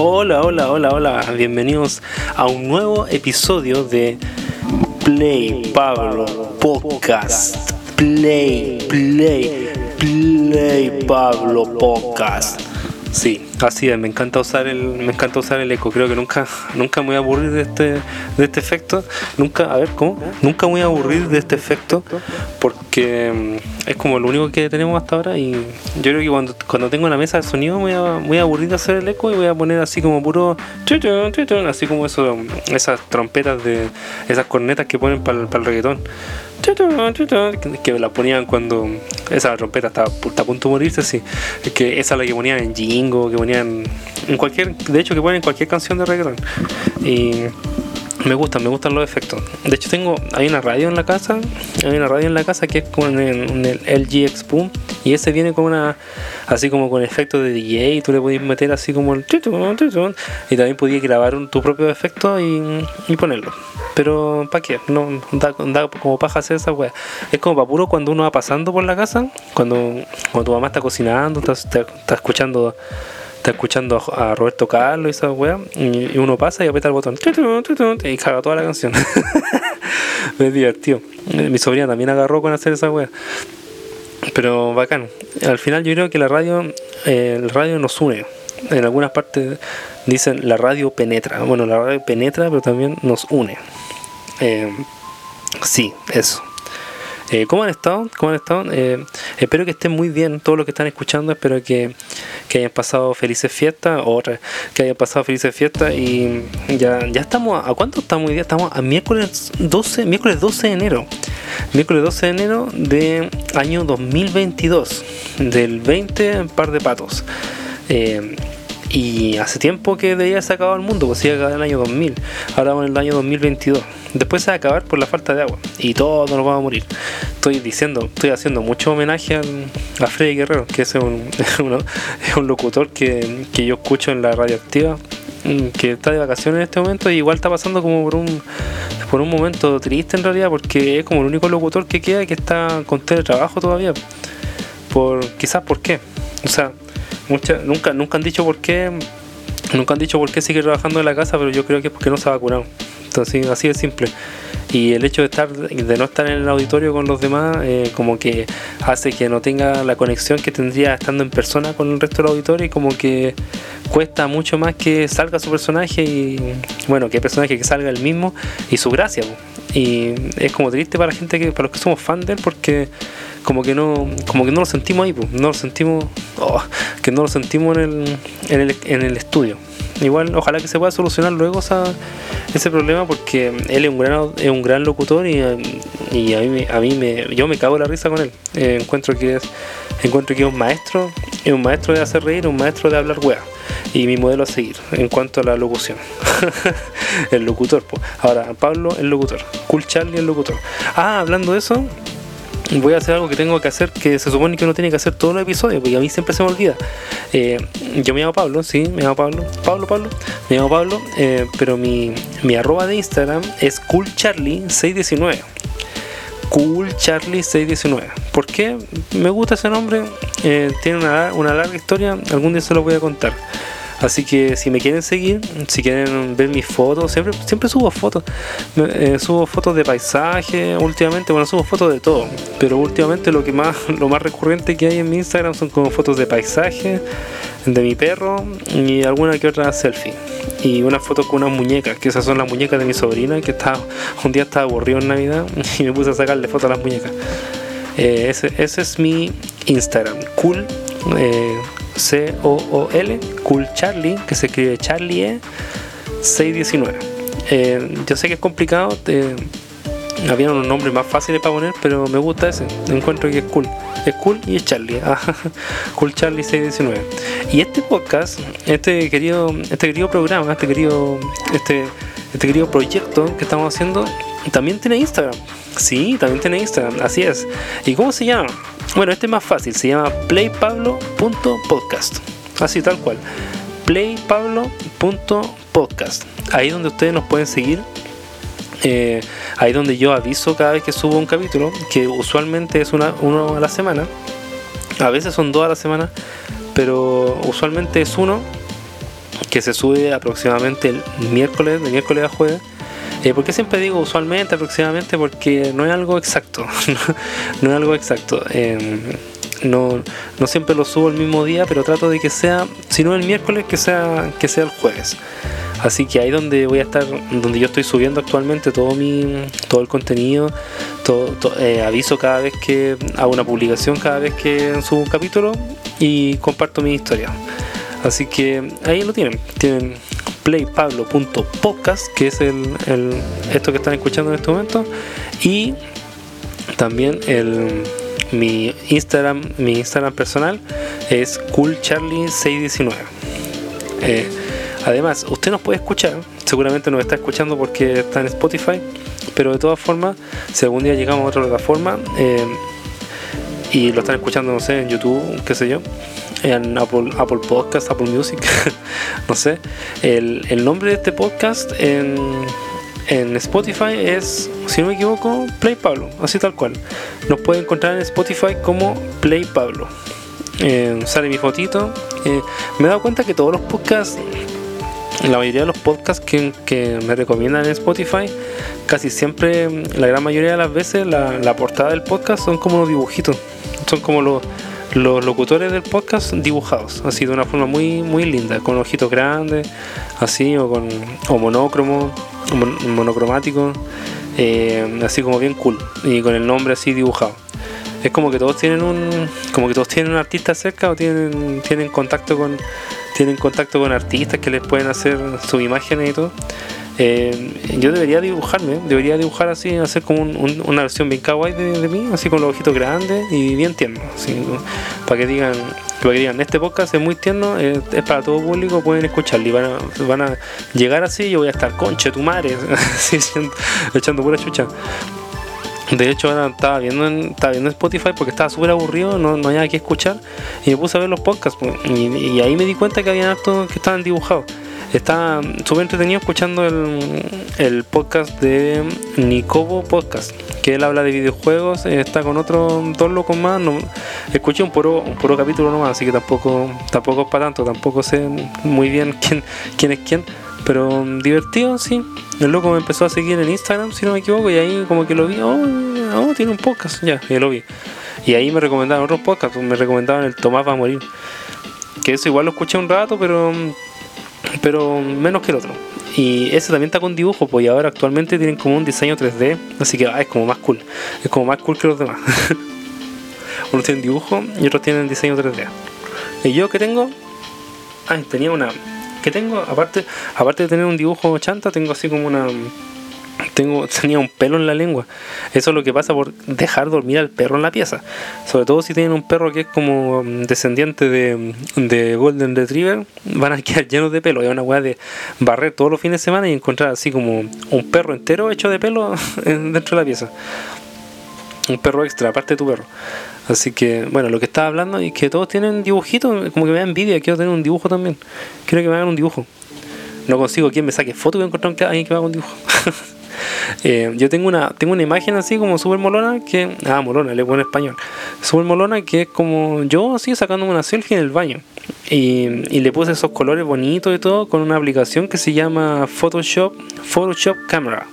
Hola, hola, hola, hola. Bienvenidos a un nuevo episodio de Play Pablo Podcast. Play, play, play Pablo Podcast. Sí, así es, me encanta usar el, me encanta usar el eco. Creo que nunca, nunca me voy a aburrir de este, de este efecto. Nunca, a ver, ¿cómo? Nunca me voy a aburrir de este efecto porque mm, es como lo único que tenemos hasta ahora y yo creo que cuando, cuando tengo la mesa de sonido me voy a, aburrir de hacer el eco y voy a poner así como puro así como eso, esas trompetas de esas cornetas que ponen para el reggaetón que la ponían cuando esa trompeta estaba a punto de morirse, sí. Que esa es la que ponían en Jingo, que ponían en cualquier, de hecho que ponen en cualquier canción de reggaeton. Y me gustan, me gustan los efectos. De hecho tengo, hay una radio en la casa, hay una radio en la casa que es con el, LG X-Boom y ese viene con una, así como con efecto de DJ y tú le podías meter así como el y también podías grabar tu propio efecto y, y ponerlo. Pero ¿para qué? No, da, como paja hacer esa wea. Es como para puro cuando uno va pasando por la casa, cuando, cuando tu mamá está cocinando, está, está escuchando escuchando a, Roberto Carlos y esa weá, y, uno pasa y aprieta el botón y caga toda la canción. es divertido. Mi sobrina también agarró con hacer esa weá. Pero bacán. Al final yo creo que la radio, eh, el radio nos une. En algunas partes dicen la radio penetra. Bueno, la radio penetra, pero también nos une. Eh, sí, eso. Eh, ¿Cómo han estado? ¿Cómo han estado? Eh, espero que estén muy bien todos los que están escuchando. Espero que, hayan pasado felices fiestas. O que hayan pasado felices fiestas. Y ya, ya estamos. ¿A cuánto estamos hoy día? Estamos a miércoles 12, miércoles 12 de enero. Miércoles 12 de enero de año 2022. Del 20 par de patos. Eh, y hace tiempo que debía se acabado el mundo, pues iba a acabar el año 2000. Ahora vamos en el año 2022. Después se va a acabar por la falta de agua. Y todos nos vamos a morir. Estoy diciendo, estoy haciendo mucho homenaje a Freddy Guerrero, que es un, es un locutor que, que, yo escucho en la radioactiva, mm, que está de vacaciones en este momento y igual está pasando como por un, por un momento triste en realidad, porque es como el único locutor que queda que está con teletrabajo todavía. Por, quizás por qué. O sea, nunca, nunca han dicho por qué, nunca han dicho por qué sigue trabajando en la casa, pero yo creo que es porque no se ha vacunado. Entonces, así de simple. Y el hecho de estar, de no estar en el auditorio con los demás, eh, como que hace que no tenga la conexión que tendría estando en persona con el resto del auditorio y como que cuesta mucho más que salga su personaje y bueno, que el personaje que salga el mismo y su gracia. Y es como triste para la gente que, para los que somos fans de él, porque como que no, como que no lo sentimos ahí, no lo sentimos, oh, que no lo sentimos en el, en el, en el estudio. Igual, ojalá que se pueda solucionar luego ese problema porque él es un gran, es un gran locutor y, a mí, a mí me, yo me cago la risa con él. Eh, encuentro que es encuentro que es un maestro, es un maestro de hacer reír, un maestro de hablar wea. Y mi modelo a seguir en cuanto a la locución. el locutor, pues. Ahora, Pablo, el locutor. Cool Charlie, el locutor. Ah, hablando de eso, voy a hacer algo que tengo que hacer que se supone que uno tiene que hacer todos los episodios, porque a mí siempre se me olvida. Eh, yo me llamo Pablo, sí, me llamo Pablo. Pablo, Pablo, me llamo Pablo, eh, pero mi, mi arroba de Instagram es coolcharlie619. CoolCharlie619. ¿Por qué me gusta ese nombre? Eh, tiene una, una larga historia, algún día se lo voy a contar. Así que si me quieren seguir, si quieren ver mis fotos, siempre, siempre subo fotos. Eh, subo fotos de paisaje últimamente, bueno, subo fotos de todo. Pero últimamente lo que más, lo más recurrente que hay en mi Instagram son como fotos de paisaje, de mi perro y alguna que otra selfie. Y unas fotos con unas muñecas, que esas son las muñecas de mi sobrina, que está, un día estaba aburrido en Navidad y me puse a sacarle fotos a las muñecas. Eh, ese, ese, es mi Instagram, cool. Eh, C-O-O-L, Cool Charlie, que se escribe Charlie 619. Eh, yo sé que es complicado, había unos nombres más fáciles para poner, pero me gusta ese, encuentro que es cool. Es cool y es Charlie, ah, Cool Charlie 619. Y este podcast, este querido, este querido programa, este querido, este, este querido proyecto que estamos haciendo, también tiene Instagram. Sí, también tiene Instagram, así es. ¿Y cómo se llama? Bueno, este es más fácil, se llama playpablo.podcast. Así tal cual. playpablo.podcast. Ahí donde ustedes nos pueden seguir. Eh, ahí donde yo aviso cada vez que subo un capítulo, que usualmente es una, uno a la semana. A veces son dos a la semana, pero usualmente es uno. que se sube aproximadamente el miércoles, de miércoles a jueves. Eh, ¿Por qué siempre digo usualmente, aproximadamente? Porque no es algo exacto. no es algo exacto. Em, no, no siempre lo subo el mismo día, pero trato de que sea, si no el miércoles, que sea, que sea el jueves. Así que ahí donde voy a estar, donde yo estoy subiendo actualmente todo mi, todo el contenido, eh, aviso cada vez que hago una publicación, cada vez que subo un capítulo y comparto mi historia. Así que ahí lo tienen, tienen playpablo.podcast, que es el, esto que están escuchando en este momento, y también el mi Instagram, mi Instagram personal es coolcharlie619. Eh, además, usted nos puede escuchar, seguramente nos está escuchando porque está en Spotify, pero de todas formas, si algún día llegamos a otra plataforma eh, y lo están escuchando, no sé, en YouTube, qué sé yo, en Apple, Apple Podcast, Apple Music, no sé, el, el nombre de este podcast en en Spotify es, si no me equivoco, Play Pablo, así tal cual. Nos puede encontrar en Spotify como Play Pablo. Eh, sale mi fotito. Eh, me he dado cuenta que todos los podcasts, la mayoría de los podcasts que, me recomiendan en Spotify, casi siempre, la gran mayoría de las veces, la, portada del podcast son como los dibujitos. Son como los, los locutores del podcast dibujados, así de una forma muy, muy linda, con ojitos grandes, así, o con o monócromo monocromático, eh, así como bien cool, y con el nombre así dibujado. Es como que todos tienen un, como que todos tienen un artista cerca o tienen, tienen contacto con, tienen contacto con artistas que les pueden hacer sus imágenes y todo. Eh, yo debería dibujarme, debería dibujar así, hacer como una versión bien kawaii de, mí, así con los ojitos grandes y bien tierno, para que digan, para que digan, este podcast es muy tierno, es, para todo público, pueden escucharlo y van a, llegar así, yo voy a estar conche tu madre, echando pura chucha. De hecho, estaba viendo en, estaba viendo Spotify porque estaba súper aburrido, no, no había que escuchar. Y me puse a ver los podcasts. Pues, y, ahí me di cuenta que había hartos que estaban dibujados. Está súper entretenido escuchando el, podcast de Nicobo Podcast, que él habla de videojuegos, está con otros dos locos más. No, escuché un puro, un puro capítulo nomás, así que tampoco, tampoco es para tanto, tampoco sé muy bien quién, quién es quién. Pero divertido, sí. El loco me empezó a seguir en Instagram, si no me equivoco, y ahí como que lo vi, oh, oh tiene un podcast, ya, ya lo vi. Y ahí me recomendaban otros podcasts, me recomendaban el Tomás va a morir. Que eso igual lo escuché un rato, pero pero menos que el otro. Y ese también está con dibujo, pues ahora actualmente tienen como un diseño 3D, así que ah, es como más cool, es como más cool que los demás. Unos tienen dibujo y otros tienen diseño 3D. Y yo que tengo, ah, tenía una, que tengo, aparte, aparte de tener un dibujo chanta, tengo así como una tengo, tenía un pelo en la lengua. Eso es lo que pasa por dejar dormir al perro en la pieza. Sobre todo si tienen un perro que es como mm, descendiente de, de Golden Retriever, van a quedar llenos de pelo. Es una weá de barrer todos los fines de semana y encontrar así como un perro entero hecho de pelo dentro de la pieza. Un perro extra, aparte de tu perro. Así que, bueno, lo que estaba hablando es que todos tienen dibujitos, como que me da envidia, quiero tener un dibujo también. Quiero que me hagan un dibujo. No consigo quien me saque foto y encontrar alguien que me haga un dibujo. Eh, yo tengo una, tengo una imagen así como súper molona que. Ah, molona, le en español. Súper molona que es como yo así sacándome una selfie en el baño. Y, y, le puse esos colores bonitos y todo con una aplicación que se llama Photoshop, Photoshop Camera.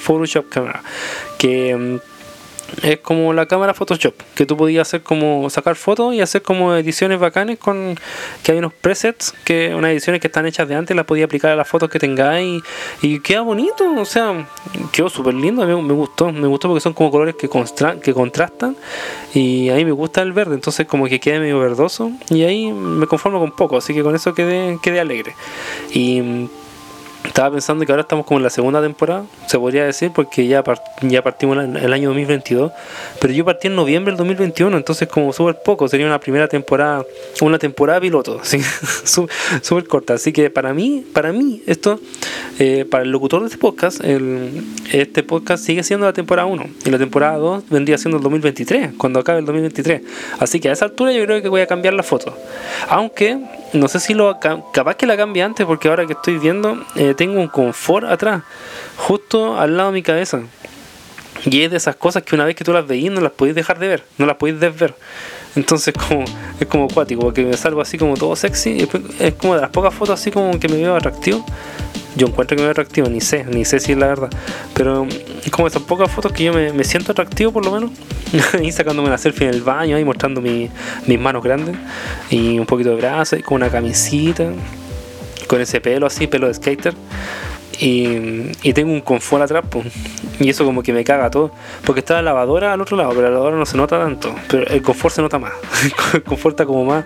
Photoshop Camera. Que mm, es como la cámara Photoshop, que tú podías hacer como sacar fotos y hacer como ediciones bacanes con que hay unos presets, que unas ediciones que están hechas de antes, las podía aplicar a las fotos que tengáis y, queda bonito, o sea, quedó súper lindo, me, me, gustó, me gustó porque son como colores que, que contrastan y a mí me gusta el verde, entonces como que queda medio verdoso y ahí me conformo con poco, así que con eso quedé, quedé alegre. Y estaba pensando que ahora estamos como en la segunda temporada, se podría decir, porque ya, ya partimos el año 2022, pero yo partí en noviembre del 2021, entonces como súper poco, sería una primera temporada, una temporada piloto, súper corta. Así que para mí, para mí, esto, eh, para el locutor de este podcast, el, este podcast sigue siendo la temporada 1 y la temporada 2 vendría siendo el 2023, cuando acabe el 2023. Así que a esa altura yo creo que voy a cambiar la foto. Aunque no sé si lo capaz que la cambie antes porque ahora que estoy viendo eh, tengo un confort atrás justo al lado de mi cabeza y es de esas cosas que una vez que tú las veís no las podéis dejar de ver no las podéis desver Entonces como, es como acuático, porque me salgo así como todo sexy. Es como de las pocas fotos así como que me veo atractivo. Yo encuentro que me veo atractivo, ni sé, ni sé si es la verdad. Pero es como esas pocas fotos que yo me, siento atractivo por lo menos. y sacándome una selfie en el baño, ahí mostrando mis manos grandes. Y un poquito de brazo, y con una camisita. Con ese pelo así, pelo de skater. Y, tengo un confort atrás, y eso como que me caga todo. Porque está la lavadora al otro lado, pero la lavadora no se nota tanto. Pero el confort se nota más. el confort está como más,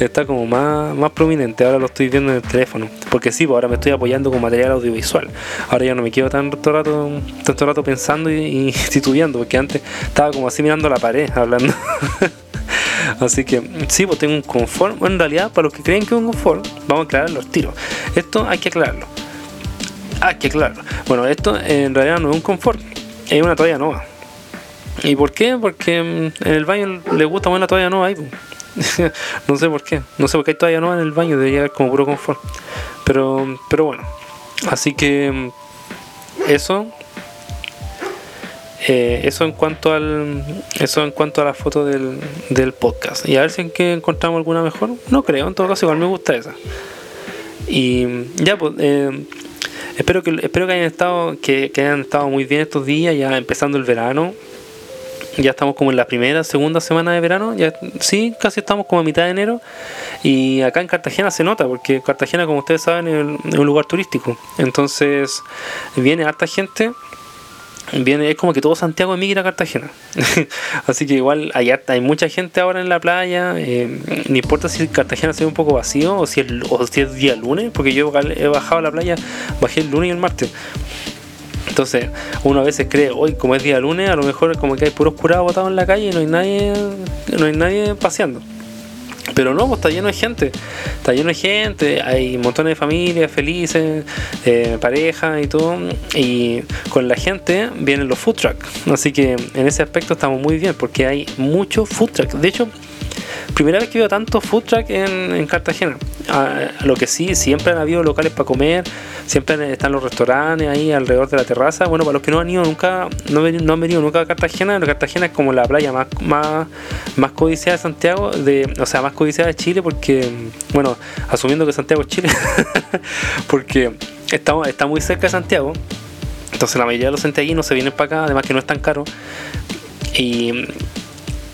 está como más, más prominente. Ahora lo estoy viendo en el teléfono. Porque sí, pues ahora me estoy apoyando con material audiovisual. Ahora ya no me quedo tanto rato, tanto rato pensando y, y titubeando, porque antes estaba como así mirando la pared, hablando. Así que sí, pues tengo un confort. En realidad, para los que creen que es un confort, vamos a aclarar los tiros. Esto hay que aclararlo. Ah, que claro. Bueno, esto en realidad no es un confort, es una toalla nueva. ¿Y por qué? Porque mm, en el baño le gusta más la toalla nueva ahí. no sé por qué. No sé por qué hay toalla nueva en el baño, debería haber como puro confort. Pero, pero bueno. Así que mm, eso. Eh, eso en cuanto al eso en cuanto a la foto del, del podcast y a ver si en qué encontramos alguna mejor no creo en todo caso igual me gusta esa y ya pues eh, Espero que, espero que hayan estado, que, hayan estado muy bien estos días, ya empezando el verano. Ya estamos como en la primera, segunda semana de verano. Ya, sí, casi estamos como a mitad de enero. Y acá en Cartagena se nota, porque Cartagena, como ustedes saben, es un lugar turístico. Entonces, viene harta gente viene, es como que todo Santiago emigra a Cartagena. Así que igual hay, hay mucha gente ahora en la playa. Eh, no importa si Cartagena se ve un poco vacío o si, es, o si es día lunes, porque yo he bajado a la playa, bajé el lunes y el martes. Entonces, uno a veces cree, hoy como es día lunes, a lo mejor es como que hay puros curados botados en la calle y no hay nadie, no hay nadie paseando. Pero no, pues está lleno de gente, está lleno de gente, hay montones de familias felices, eh, parejas y todo, y con la gente vienen los food trucks, así que en ese aspecto estamos muy bien porque hay mucho food truck. De hecho, primera vez que veo tanto food truck en, Cartagena. Lo que sí, siempre han habido locales para comer, siempre están los restaurantes ahí alrededor de la terraza. Bueno, para los que no han ido nunca, no, han venido nunca a Cartagena, Cartagena es como la playa más, más, codiciada de Santiago, de, o sea, más codiciada de Chile, porque, bueno, asumiendo que Santiago es Chile, porque está, está muy cerca de Santiago. Entonces la mayoría de los santiaguinos se vienen para acá, además que no es tan caro. Y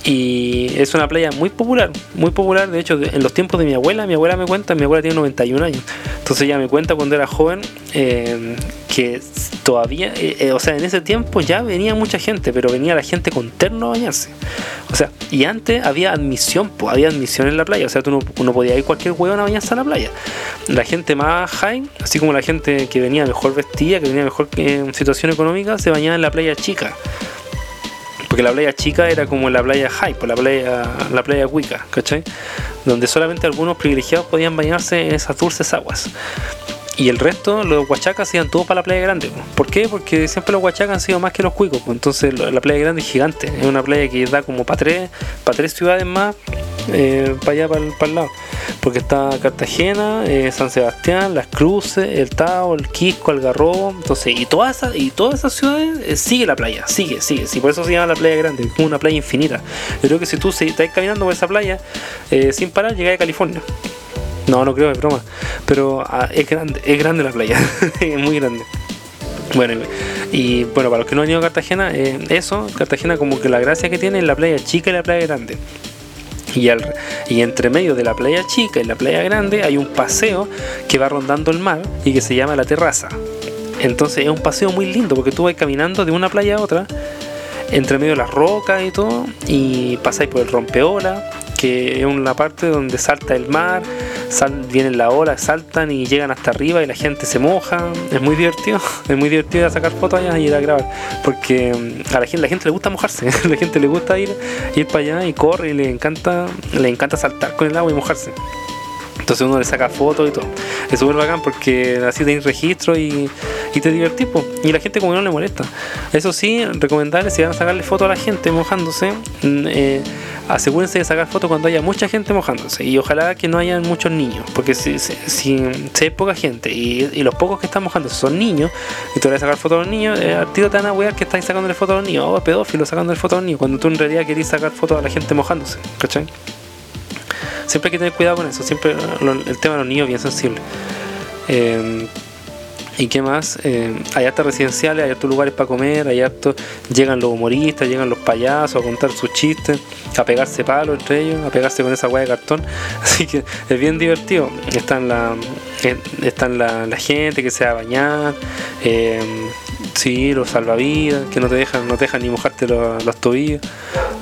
y es una playa muy popular, muy popular. De hecho, en los tiempos de mi abuela, mi abuela me cuenta, mi abuela tiene 91 años. Entonces ella me cuenta cuando era joven eh, que todavía, eh, eh, o sea, en ese tiempo ya venía mucha gente, pero venía la gente con terno a bañarse. O sea, y antes había admisión, pues, había admisión en la playa. O sea, tú no, no podías ir cualquier huevón a bañarse a la playa. La gente más high, así como la gente que venía mejor vestida, que venía mejor en situación económica, se bañaba en la playa chica porque la playa chica era como la playa Hype, la playa, la playa Wicca, ¿cachai? Donde solamente algunos privilegiados podían bañarse en esas dulces aguas. Y el resto, los huachacas iban todos para la playa grande. ¿Por qué? Porque siempre los huachacas han sido más que los cuicos. Entonces la playa grande es gigante. Es una playa que da como para tres, para tres ciudades más eh, para allá, para el, lado. Porque está Cartagena, eh, San Sebastián, Las Cruces, el Tao, el Quisco, Algarrobo. Entonces, y todas esas, y todas esas ciudades eh, sigue la playa, sigue, sigue. Sí, por eso se llama la playa grande, es como una playa infinita. Yo creo que si tú estás caminando por esa playa sin parar, llegas a California. No, no creo, es broma. Pero ah, es grande, es grande la playa, es muy grande. Bueno, y bueno, para los que no han ido a Cartagena, eso, Cartagena como que la gracia que tiene es la playa chica y la playa grande. Y, al, y entre medio de la playa chica y la playa grande hay un paseo que va rondando el mar y que se llama la terraza. Entonces es un paseo muy lindo porque tú vas caminando de una playa a otra, entre medio de las rocas y todo, y pasáis por el rompeola, que es una parte donde salta el mar, vienen las olas, saltan y llegan hasta arriba y la gente se moja. Es muy divertido, es muy divertido sacar fotos allá y ir a grabar. Porque mm, a la gente, la gente le gusta mojarse, la gente le gusta ir, ir para allá y corre y le encanta, le encanta saltar con el agua y mojarse. Entonces uno le saca fotos y todo. Es súper bacán porque así tenéis registro y, y te divertís. Y la gente como que no le molesta. Eso sí, recomendarles si van a sacarle fotos a la gente mojándose, mm, eh, asegúrense de sacar fotos cuando haya mucha gente mojándose y ojalá que no hayan muchos niños, porque si, si, si, hay poca gente y, los pocos que están mojándose son niños y tú vas a sacar fotos a los niños, eh, al tiro te van a wear que estáis sacándole fotos a los niños, oh, pedófilo sacándole fotos a los niños, cuando tú en realidad querés sacar fotos a la gente mojándose, ¿cachai? Siempre hay que tener cuidado con eso, siempre el tema de los niños es bien sensible. Eh, ¿Y qué más? Eh, hay hartas residenciales, hay hartos lugares para comer, hay hartos, llegan los humoristas, llegan los payasos a contar sus chistes, a pegarse palos entre ellos, a pegarse con esa hueá de cartón. Así que es bien divertido. Están la, eh, están la, gente que se va a bañar, eh, sí, los salvavidas, que no te dejan, no te dejan ni mojarte los, los tobillos.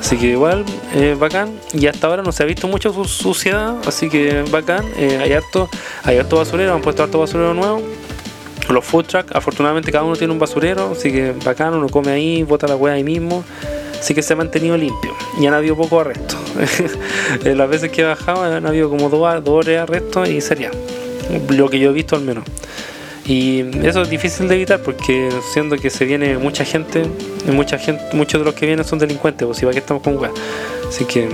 Así que igual, eh, bacán. Y hasta ahora no se ha visto mucha suciedad, así que bacán. Eh, hay harto, hay harto basurero, han puesto harto basurero nuevo los food trucks, afortunadamente cada uno tiene un basurero, así que bacán, uno come ahí, bota la hueá ahí mismo. Así que se ha mantenido limpio y han habido pocos arrestos. Las veces que he bajado han habido como dos, dos tres arrestos y sería lo que yo he visto al menos. Y eso es difícil de evitar porque siendo que se viene mucha gente, mucha gente muchos de los que vienen son delincuentes, pues si va que estamos con weá. Así que,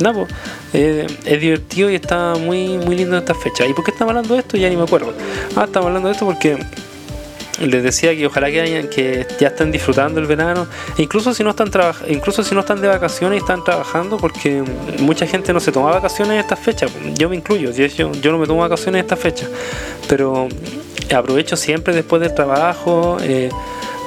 nada, pues, eh, es divertido y está muy, muy lindo esta fecha. ¿Y por qué estamos hablando de esto? Ya ni me acuerdo. Ah, estamos hablando de esto porque les decía que ojalá que hayan que ya estén disfrutando el verano e incluso si no están incluso si no están de vacaciones y están trabajando porque mucha gente no se toma vacaciones en esta fecha yo me incluyo yo, yo no me tomo vacaciones en esta fecha pero aprovecho siempre después del trabajo eh,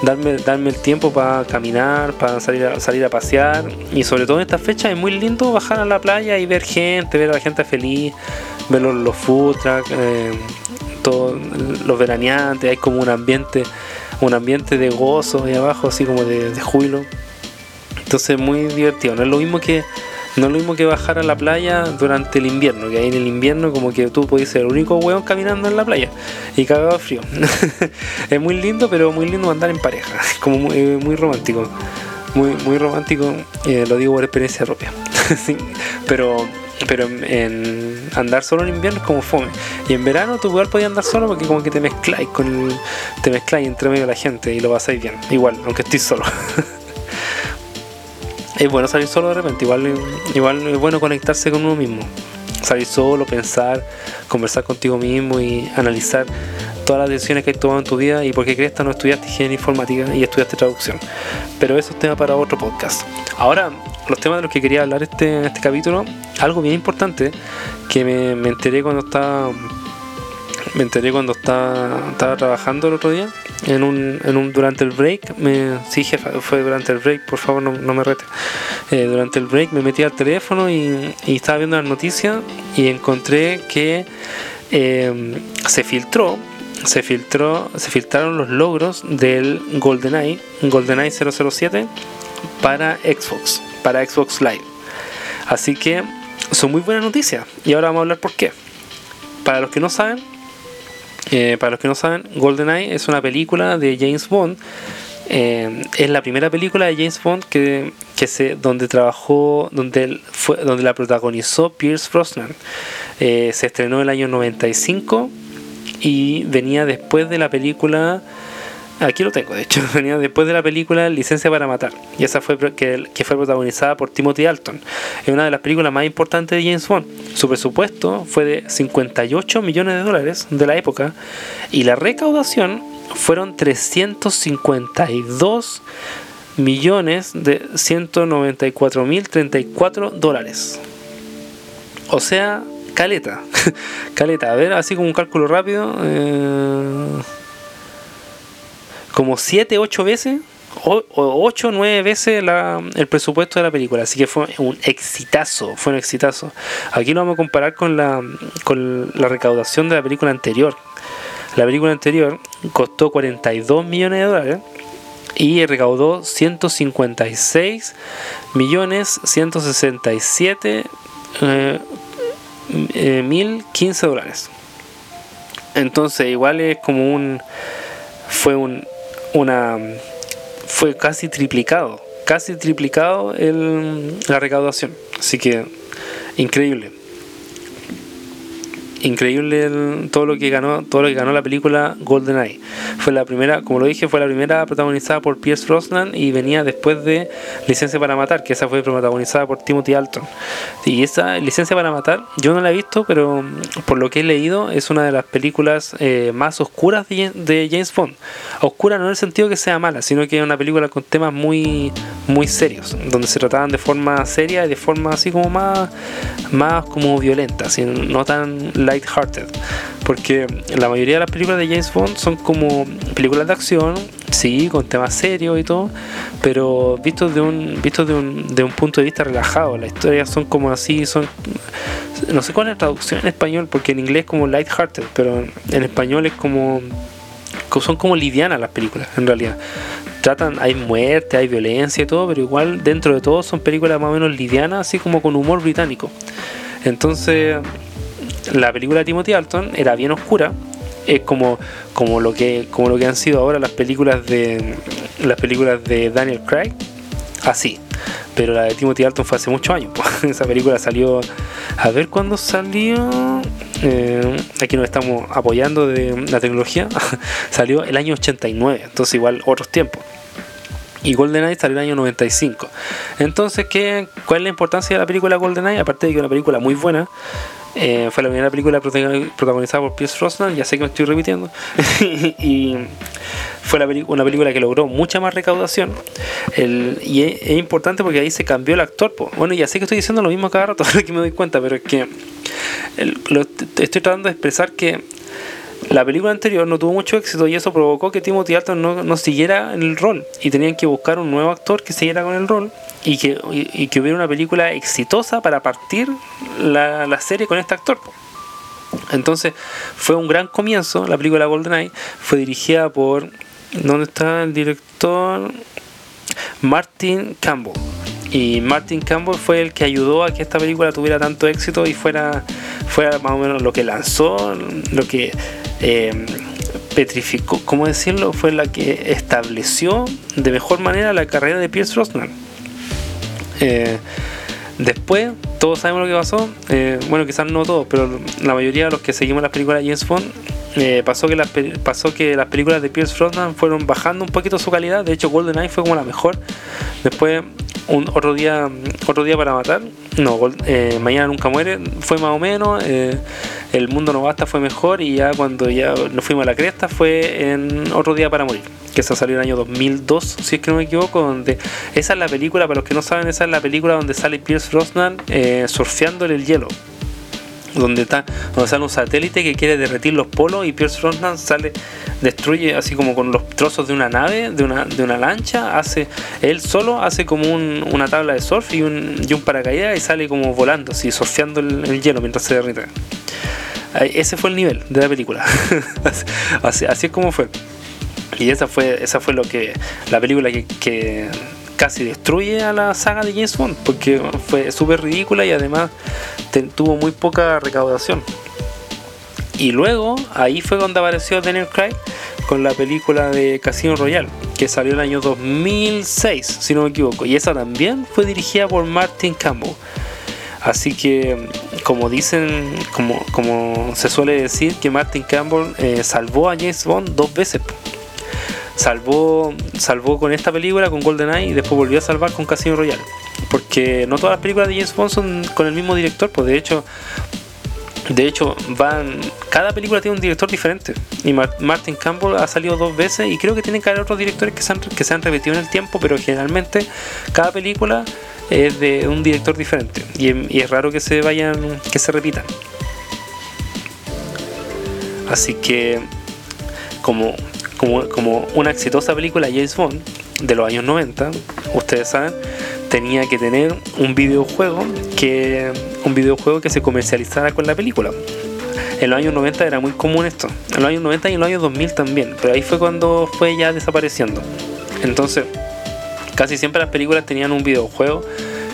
darme, darme el tiempo para caminar, para salir a, salir a pasear. Y sobre todo en esta fecha es muy lindo bajar a la playa y ver gente, ver a la gente feliz, ver los, los food trucks, eh, todos los veraneantes, hay como un ambiente, un ambiente de gozo ahí abajo, así como de, de júbilo. Entonces muy divertido, no es lo mismo que no es lo mismo que bajar a la playa durante el invierno, que ahí en el invierno como que tú puedes ser el único hueón caminando en la playa y cagado frío. es muy lindo, pero muy lindo andar en pareja, como muy, eh, muy romántico. Muy, muy romántico, eh, lo digo por experiencia propia. pero pero en, andar solo en invierno es como fome. Y en verano tú igual podías andar solo porque como que te mezcláis con te mezcláis entre medio de la gente y lo pasáis bien. Igual, aunque estés solo. Es bueno salir solo de repente, igual, igual es bueno conectarse con uno mismo. Salir solo, pensar, conversar contigo mismo y analizar todas las decisiones que has tomado en tu vida y por qué crees que no estudiaste higiene informática y estudiaste traducción. Pero eso es tema para otro podcast. Ahora, los temas de los que quería hablar este, este capítulo, algo bien importante que me, me enteré cuando estaba me enteré cuando estaba, estaba trabajando el otro día, en un, en un, durante el break, me, sí jefa, fue durante el break, por favor no, no me rete. Eh, durante el break me metí al teléfono y, y, estaba viendo las noticias y encontré que eh, se filtró, se filtró, se filtraron los logros del GoldenEye, GoldenEye 007 para Xbox, para Xbox Live. Así que son muy buenas noticias y ahora vamos a hablar por qué. Para los que no saben, eh, para los que no saben, GoldenEye es una película de James Bond. Eh, es la primera película de James Bond que, que se, donde trabajó, donde, fue, donde la protagonizó Pierce Brosnan. Eh, se estrenó en el año 95 y venía después de la película Aquí lo tengo, de hecho, venía después de la película Licencia para Matar. Y esa fue que, fue protagonizada por Timothy Alton. Es una de las películas más importantes de James Bond. Su presupuesto fue de 58 millones de dólares de la época. Y la recaudación fueron 352 millones de 194 mil 34 dólares. O sea, caleta. caleta. A ver, así como un cálculo rápido. Eh como 7, 8 veces, o 8 9 veces la, el presupuesto de la película. Así que fue un exitazo, fue un exitazo. Aquí lo vamos a comparar con la, con la recaudación de la película anterior. La película anterior costó 42 millones de dólares y recaudó 156 millones 167 eh, eh, mil 15 dólares. Entonces igual es como un fue un una fue casi triplicado, casi triplicado el, la recaudación. Así que increíble. Increíble todo lo que ganó todo lo que ganó la película GoldenEye fue la primera como lo dije fue la primera protagonizada por Pierce Brosnan y venía después de Licencia para matar que esa fue protagonizada por Timothy Alton y esa Licencia para matar yo no la he visto pero por lo que he leído es una de las películas eh, más oscuras de, James Bond. Oscura no en el sentido que sea mala sino que es una película con temas muy muy serios donde se trataban de forma seria y de forma así como más más como violenta no tan light-hearted. Porque la mayoría de las películas de James Bond son como películas de acción, sí, con temas serios y todo, pero vistos de un, vistos de un, de un punto de vista relajado. Las historias son como así, son. No sé cuál es la traducción en español, porque en inglés es como light-hearted, pero en español es como son como livianas las películas en realidad tratan hay muerte hay violencia y todo pero igual dentro de todo son películas más o menos livianas así como con humor británico entonces la película de Timothy Alton era bien oscura es como, como lo que como lo que han sido ahora las películas de las películas de Daniel Craig así. Pero la de Timothy Alton fue hace muchos años esa película salió a ver cuándo salió. Eh, aquí nos estamos apoyando de la tecnología. Salió el año 89 entonces igual otros tiempos. Y GoldenEye salió el año 95. Entonces, ¿qué, ¿cuál es la importancia de la película GoldenEye? Aparte de que es una película muy buena, eh, fue la primera película protagonizada por Pierce Brosnan, ya sé que me estoy repitiendo. y fue una película que logró mucha más recaudación. y es, importante porque ahí se cambió el actor. Bueno, ya sé que estoy diciendo lo mismo cada rato, que me doy cuenta, pero es que estoy tratando de expresar que la película anterior no tuvo mucho éxito y eso provocó que Timothy Alton no, no siguiera en el rol y tenían que buscar un nuevo actor que siguiera con el rol y que, y, que hubiera una película exitosa para partir la, la serie con este actor. Entonces fue un gran comienzo, la película GoldenEye fue dirigida por, ¿dónde está el director? Martin Campbell. Y Martin Campbell fue el que ayudó a que esta película tuviera tanto éxito y fuera, fuera más o menos lo que lanzó, lo que eh, petrificó, ¿cómo decirlo? Fue la que estableció de mejor manera la carrera de Pierce Brosnan. Eh, después, todos sabemos lo que pasó. Eh, bueno, quizás no todos, pero la mayoría de los que seguimos las películas de James Bond, eh, pasó, que las, pasó que las películas de Pierce Brosnan fueron bajando un poquito su calidad. De hecho, GoldenEye fue como la mejor. Después, un, otro, día, otro día para matar. No, Mañana Nunca Muere fue más o menos. el Mundo No Basta fue mejor. Y ya cuando ya nos fuimos a la cresta fue en Otro Día para Morir que esa salió en el año 2002, si es que no me equivoco, donde esa es la película, para los que no saben, esa es la película donde sale Pierce Brosnan eh, surfeando en el hielo. Donde está, donde sale un satélite que quiere derretir los polos y Pierce Brosnan sale, destruye así como con los trozos de una nave, de una, de una lancha, hace, él solo hace como una tabla de surf y un, y un paracaídas y sale como volando, así, surfeando el, el hielo mientras se derrite. Ese fue el nivel de la película. así, así es como fue. Y esa fue, esa fue lo que la película que, casi destruye a la saga de James Bond, porque fue súper ridícula y además tuvo muy poca recaudación. Y luego, ahí fue cuando apareció Daniel Craig con la película de Casino Royale, que salió en el año 2006, si no me equivoco. Y esa también fue dirigida por Martin Campbell. Así que, como dicen, como, como se suele decir, que Martin Campbell eh, salvó a James Bond dos veces salvó, salvó con esta película, con GoldenEye, y después volvió a salvar con Casino Royale. Porque no todas las películas de James Bond son con el mismo director, pues de hecho, de hecho, van. Cada película tiene un director diferente. Y Martin Campbell ha salido dos veces. Y creo que tienen que haber otros directores que se, han, que se han repetido en el tiempo. Pero generalmente cada película es de un director diferente. Y, y es raro que se vayan. que se repitan. Así que. Como como, una exitosa película James Bond de los años 90, ustedes saben, tenía que tener un videojuego que un videojuego que se comercializara con la película. En los años 90 era muy común esto. En los años 90 y en los años 2000 también, pero ahí fue cuando fue ya desapareciendo. Entonces, casi siempre las películas tenían un videojuego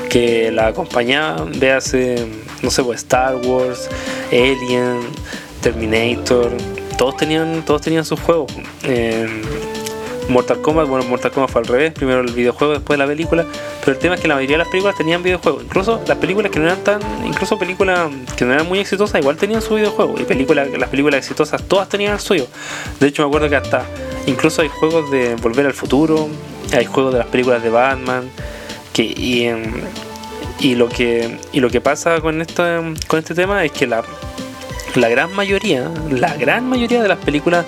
que la acompañaba, véase, no sé, pues Star Wars, Alien, Terminator, todos tenían, todos tenían sus juegos. Eh, Mortal Kombat, bueno, Mortal Kombat fue al revés, primero el videojuego, después la película, pero el tema es que la mayoría de las películas tenían videojuegos, incluso las películas que no eran tan, incluso películas que no eran muy exitosas, igual tenían su videojuego, y películas, las películas exitosas todas tenían el suyo. De hecho me acuerdo que hasta, incluso hay juegos de Volver al Futuro, hay juegos de las películas de Batman, que, y, y lo que y lo que pasa con esto con este tema es que la, la gran mayoría la gran mayoría de las películas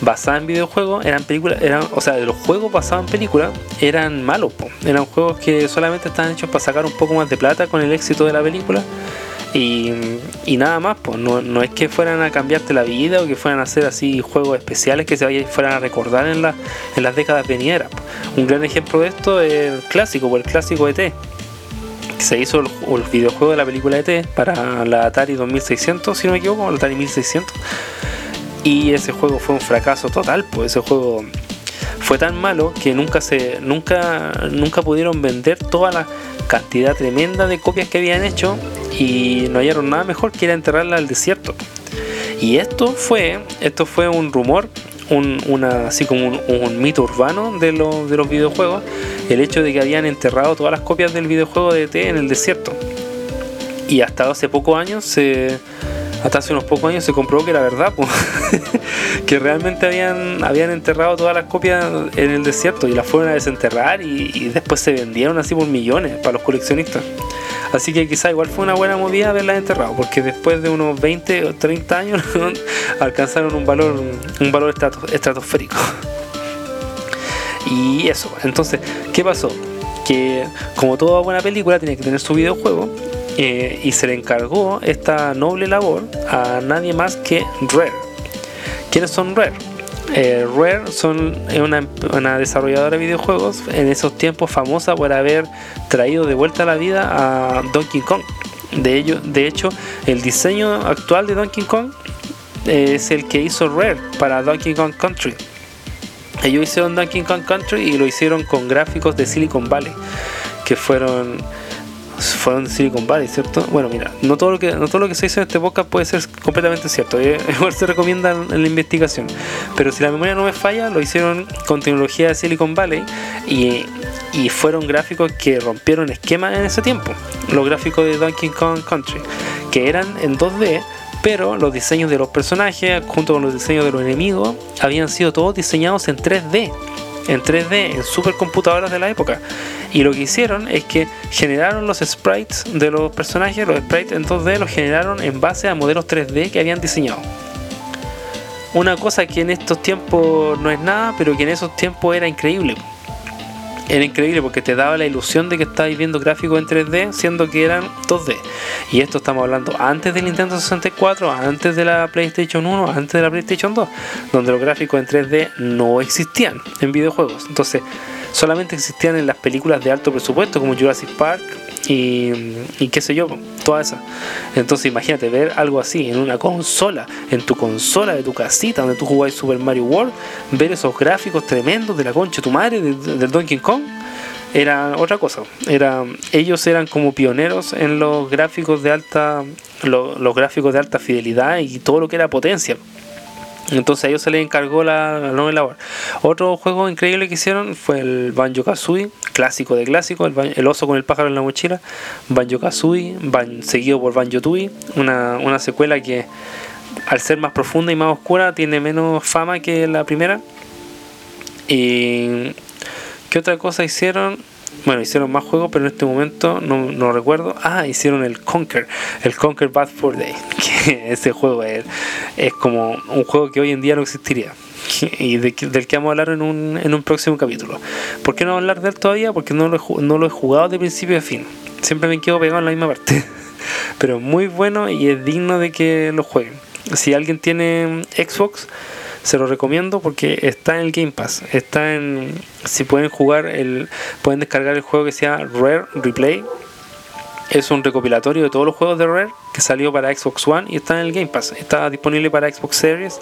basadas en videojuegos eran películas eran o sea de los juegos basados en películas eran malos eran juegos que solamente estaban hechos para sacar un poco más de plata con el éxito de la película. Y, y nada más pues no, no, es que fueran a cambiarte la vida o que fueran a hacer así juegos especiales que se fueran a recordar en, la, en las décadas venideras un gran ejemplo de esto es el clásico o el clásico ET se hizo el, videojuego de la película ET para la Atari 2600, si no me equivoco, la Atari 1600. Y ese juego fue un fracaso total, pues ese juego fue tan malo que nunca se nunca nunca pudieron vender toda la cantidad tremenda de copias que habían hecho y no hallaron nada mejor que ir a enterrarla al desierto. Y esto fue esto fue un rumor un, así como un, mito urbano de, de los videojuegos, el hecho de que habían enterrado todas las copias del videojuego de T en el desierto. Y hasta hace pocos años se, hasta hace unos pocos años se comprobó que era verdad, que realmente habían, habían enterrado todas las copias en el desierto y las fueron a desenterrar y después se vendieron así por millones para los coleccionistas. Así que quizá igual fue una buena movida haberlas enterrado, porque después de unos 20 o 30 años alcanzaron un valor, un valor estratosférico. Y eso, entonces, ¿qué pasó? Que como toda buena película tiene que tener su videojuego, eh, y se le encargó esta noble labor a nadie más que Rare. ¿Quiénes son Rare? Eh, Rare son una, desarrolladora de videojuegos en esos tiempos famosa por haber traído de vuelta a la vida a Donkey Kong. De, ello, de hecho, el diseño actual de Donkey Kong es el que hizo Rare para Donkey Kong Country. Ellos hicieron Donkey Kong Country y lo hicieron con gráficos de Silicon Valley, que fueron fueron de Silicon Valley, ¿cierto? Bueno, mira, no todo lo que, no todo lo que se hizo en este podcast puede ser completamente cierto. ¿eh? Igual se recomienda en la investigación. Pero si la memoria no me falla, lo hicieron con tecnología de Silicon Valley y, y fueron gráficos que rompieron esquemas en ese tiempo. Los gráficos de Donkey Kong Country, que eran en 2D, pero los diseños de los personajes, junto con los diseños de los enemigos, habían sido todos diseñados en 3D en 3D en supercomputadoras de la época. Y lo que hicieron es que generaron los sprites de los personajes, los sprites en 2D los generaron en base a modelos 3D que habían diseñado. Una cosa que en estos tiempos no es nada, pero que en esos tiempos era increíble era increíble porque te daba la ilusión de que estabas viendo gráficos en 3D, siendo que eran 2D. Y esto estamos hablando antes del Nintendo 64, antes de la PlayStation 1, antes de la PlayStation 2, donde los gráficos en 3D no existían en videojuegos. Entonces, solamente existían en las películas de alto presupuesto como Jurassic Park, y, qué sé yo, toda esa. Entonces imagínate ver algo así en una consola, en tu consola de tu casita donde tú jugás Super Mario World, ver esos gráficos tremendos de la concha de tu madre, del Donkey Kong, era otra cosa. Era, ellos eran como pioneros en los gráficos de alta, los gráficos de alta fidelidad y todo lo que era potencia. Entonces a ellos se les encargó la, la labor. Otro juego increíble que hicieron fue el Banjo Kazooie, clásico de clásico, el, oso con el pájaro en la mochila. Banjo Kazooie, seguido por Banjo Tooie, una, una secuela que al ser más profunda y más oscura tiene menos fama que la primera. Y ¿qué otra cosa hicieron? Bueno, hicieron más juegos, pero en este momento no, no recuerdo. Ah, hicieron el Conquer, el Conquer Bad for Day. Que ese juego es, es, como un juego que hoy en día no existiría. Y del que vamos a hablar en un, en un próximo capítulo. ¿Por qué no hablar de él todavía? Porque no lo, he, no lo he jugado de principio a fin. Siempre me quedo pegado en la misma parte. Pero muy bueno y es digno de que lo jueguen. Si alguien tiene Xbox se lo recomiendo porque está en el Game Pass. Está en. Si pueden jugar, el pueden descargar el juego que se llama Rare Replay. Es un recopilatorio de todos los juegos de Rare que salió para Xbox One y está en el Game Pass. Está disponible para Xbox Series.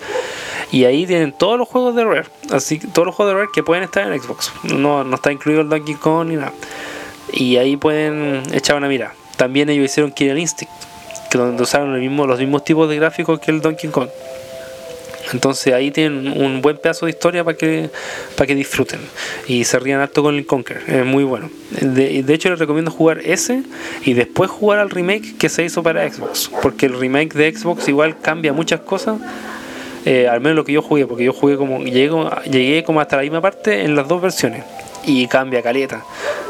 Y ahí tienen todos los juegos de Rare. Así todos los juegos de Rare que pueden estar en Xbox. No, no está incluido el Donkey Kong ni nada. Y ahí pueden echar una mira. También ellos hicieron Killer Instinct, que donde usaron el mismo, los mismos tipos de gráficos que el Donkey Kong. Entonces ahí tienen un buen pedazo de historia para que, para que disfruten. Y se rían harto con el Conquer. Es muy bueno. De, de, hecho les recomiendo jugar ese y después jugar al remake que se hizo para Xbox. Porque el remake de Xbox igual cambia muchas cosas. Eh, al menos lo que yo jugué, porque yo jugué como llegué, llegué como hasta la misma parte en las dos versiones. Y cambia caleta.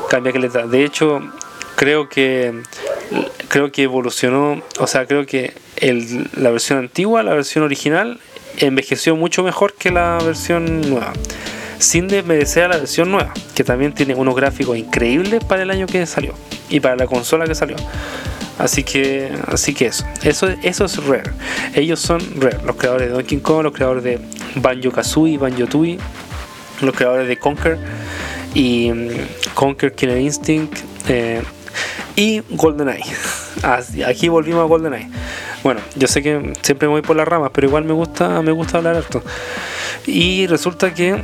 Cambia caleta. De hecho, creo que creo que evolucionó, o sea, creo que el, la versión antigua, la versión original, envejeció mucho mejor que la versión nueva. Sin desmerecer a la versión nueva, que también tiene unos gráficos increíbles para el año que salió y para la consola que salió. Así que, así que eso, eso, eso es Rare. Ellos son Rare, los creadores de Donkey Kong, los creadores de Banjo Kazooie, Banjo Tooie, los creadores de Conker y um, Conker Killer Instinct eh, y GoldenEye. Aquí volvimos a GoldenEye. Bueno, yo sé que siempre me voy por las ramas, pero igual me gusta, me gusta hablar harto. Y resulta que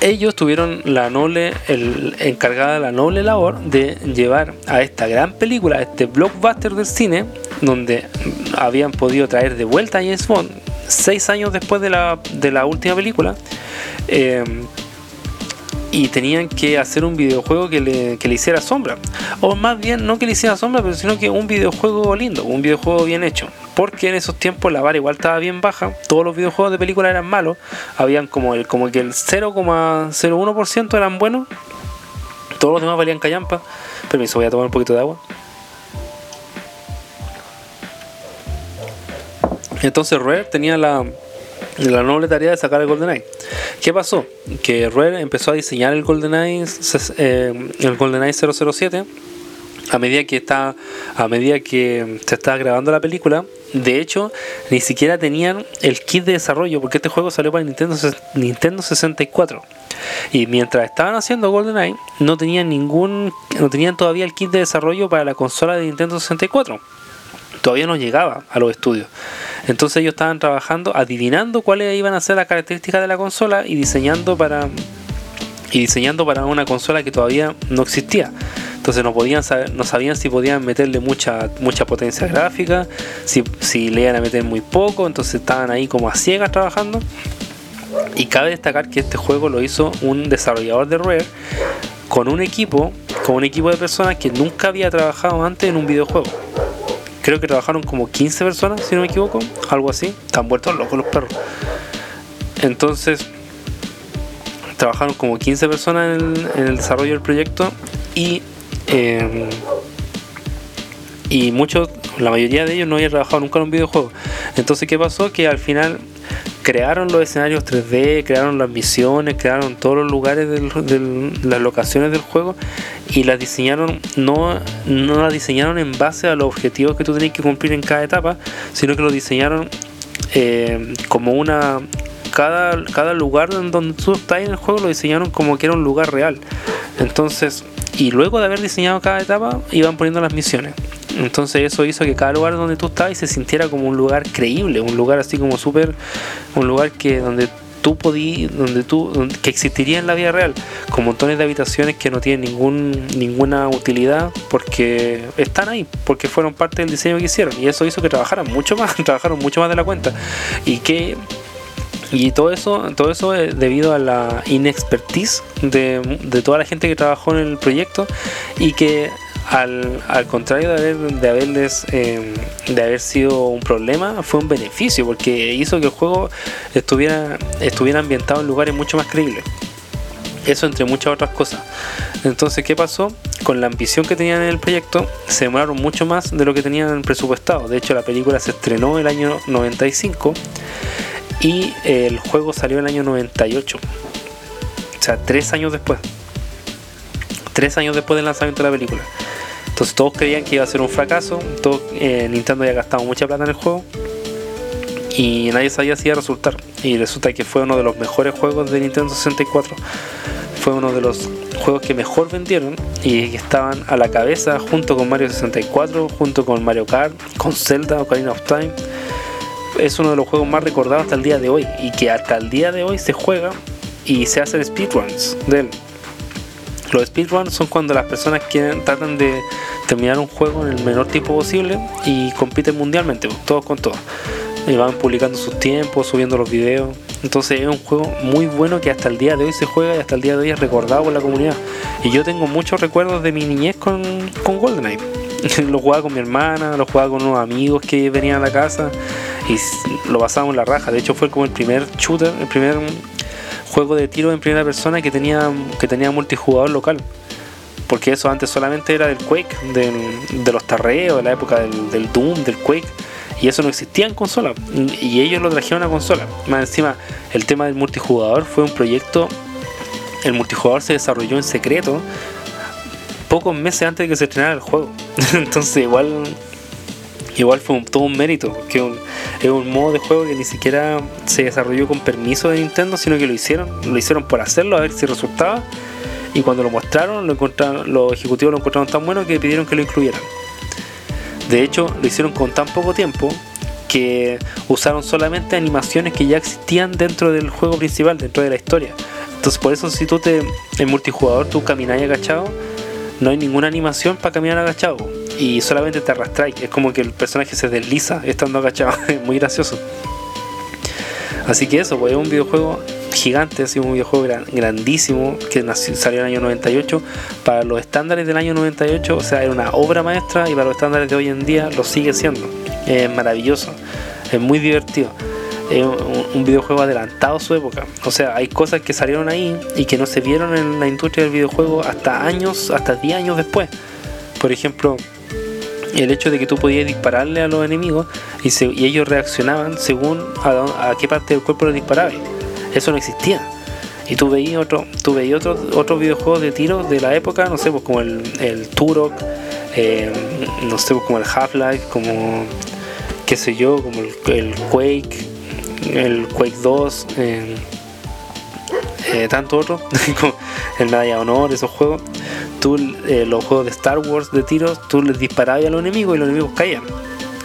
ellos tuvieron la noble, el, encargada la noble labor de llevar a esta gran película, este blockbuster del cine, donde habían podido traer de vuelta a James Bond seis años después de la, de la última película. Eh, y tenían que hacer un videojuego que le, que le hiciera sombra. O más bien, no que le hiciera sombra, pero sino que un videojuego lindo, un videojuego bien hecho. Porque en esos tiempos la vara igual estaba bien baja, todos los videojuegos de película eran malos, habían como el como que el 0,01% eran buenos, todos los demás valían callampa. Permiso, voy a tomar un poquito de agua. Entonces Rare tenía la, la noble tarea de sacar el GoldenEye. ¿Qué pasó? Que Rare empezó a diseñar el GoldenEye, eh, el GoldenEye 007 a medida que está a medida que se estaba grabando la película. De hecho, ni siquiera tenían el kit de desarrollo porque este juego salió para Nintendo, Nintendo 64. Y mientras estaban haciendo GoldenEye, no tenían ningún no tenían todavía el kit de desarrollo para la consola de Nintendo 64 todavía no llegaba a los estudios. Entonces ellos estaban trabajando, adivinando cuáles iban a ser las características de la consola y diseñando para y diseñando para una consola que todavía no existía. Entonces no podían saber, no sabían si podían meterle mucha mucha potencia gráfica, si, si le iban a meter muy poco, entonces estaban ahí como a ciegas trabajando. Y cabe destacar que este juego lo hizo un desarrollador de Rare con un equipo, con un equipo de personas que nunca había trabajado antes en un videojuego creo que trabajaron como 15 personas, si no me equivoco, algo así. Están vueltos locos los perros. Entonces, trabajaron como 15 personas en el, desarrollo del proyecto y, em, y muchos, la mayoría de ellos no habían trabajado nunca en un videojuego. Entonces, ¿qué pasó? Que al final crearon los escenarios 3D, crearon las misiones, crearon todos los lugares de las locaciones del juego y las diseñaron, no, no las diseñaron en base a los objetivos que tú tenías que cumplir en cada etapa, sino que lo diseñaron eh, como una... Cada, cada lugar donde tú estás en el juego lo diseñaron como que era un lugar real. Entonces, y luego de haber diseñado cada etapa, iban poniendo las misiones. Entonces eso hizo que cada lugar donde tú estabas se sintiera como un lugar creíble, un lugar así como súper, un lugar que donde tú podías, donde tú, que existiría en la vida real, con montones de habitaciones que no tienen ningún, ninguna utilidad porque están ahí, porque fueron parte del diseño que hicieron y eso hizo que trabajaran mucho más, trabajaron mucho más de la cuenta y que y todo eso, todo eso es debido a la inexpertise de, de toda la gente que trabajó en el proyecto y que al, al contrario de, haber, de haberles em, de haber sido un problema fue un beneficio porque hizo que el juego estuviera estuviera ambientado en lugares mucho más creíbles. Eso entre muchas otras cosas. Entonces qué pasó con la ambición que tenían en el proyecto se demoraron mucho más de lo que tenían presupuestado. De hecho la película se estrenó el año 95 y el juego salió en el año 98 o sea tres años después tres años después del lanzamiento de la película entonces todos creían que iba a ser un fracaso, todo, eh, Nintendo había gastado mucha plata en el juego y nadie sabía si iba a resultar. Y resulta que fue uno de los mejores juegos de Nintendo 64. Fue uno de los juegos que mejor vendieron y estaban a la cabeza junto con Mario 64, junto con Mario Kart, con Zelda, Ocarina of Time. Es uno de los juegos más recordados hasta el día de hoy y que hasta el día de hoy se juega y se hacen speedruns de él. Los speedruns son cuando las personas quieren, tratan de terminar un juego en el menor tiempo posible y compiten mundialmente, todos con todos. y van publicando sus tiempos, subiendo los videos. Entonces es un juego muy bueno que hasta el día de hoy se juega y hasta el día de hoy es recordado por la comunidad. Y yo tengo muchos recuerdos de mi niñez con, con GoldenEye. lo jugaba con mi hermana, lo jugaba con unos amigos que venían a la casa y lo pasábamos la raja. De hecho fue como el primer shooter, el primer juego de tiro en primera persona que tenía, que tenía multijugador local. Porque eso antes solamente era del Quake, de los tarreos, de la época del, del Doom, del Quake y eso no existía en consola. Y ellos lo trajeron a consola. Más encima, el tema del multijugador fue un proyecto. El multijugador se desarrolló en secreto pocos meses antes de que se estrenara el juego. Entonces, igual. Igual fue todo un mérito, que es un modo de juego que ni siquiera se desarrolló con permiso de Nintendo, sino que lo hicieron, lo hicieron por hacerlo, a ver si resultaba. Y cuando lo mostraron, lo encontraron, los ejecutivos lo encontraron tan bueno que pidieron que lo incluyeran. De hecho, lo hicieron con tan poco tiempo que usaron solamente animaciones que ya existían dentro del juego principal, dentro de la historia. Entonces, por eso, si tú te en multijugador tú caminas agachado, no hay ninguna animación para caminar agachado y solamente te arrastráis. Es como que el personaje se desliza estando agachado. es muy gracioso. Así que eso, pues es un videojuego gigante, sido un videojuego grandísimo que salió en el año 98. Para los estándares del año 98, o sea, era una obra maestra y para los estándares de hoy en día lo sigue siendo. Es maravilloso, es muy divertido. Un, videojuego adelantado a su época. O sea, hay cosas que salieron ahí y que no se vieron en la industria del videojuego hasta años, hasta 10 años después. Por ejemplo, el hecho de que tú podías dispararle a los enemigos y, ellos reaccionaban según a, a, qué parte del cuerpo les disparabas. Eso no existía. Y tú veías otro, tú veías otros otro videojuegos de tiro de la época, no sé, pues como el, el Turok, eh, no sé, pues como el Half-Life, como qué sé yo, como el, Quake, el Quake 2, eh, eh, tanto otro, como el Medalla Honor, esos juegos. Tú, los juegos de Star Wars de tiros, tú les disparabas a los enemigos y los enemigos caían.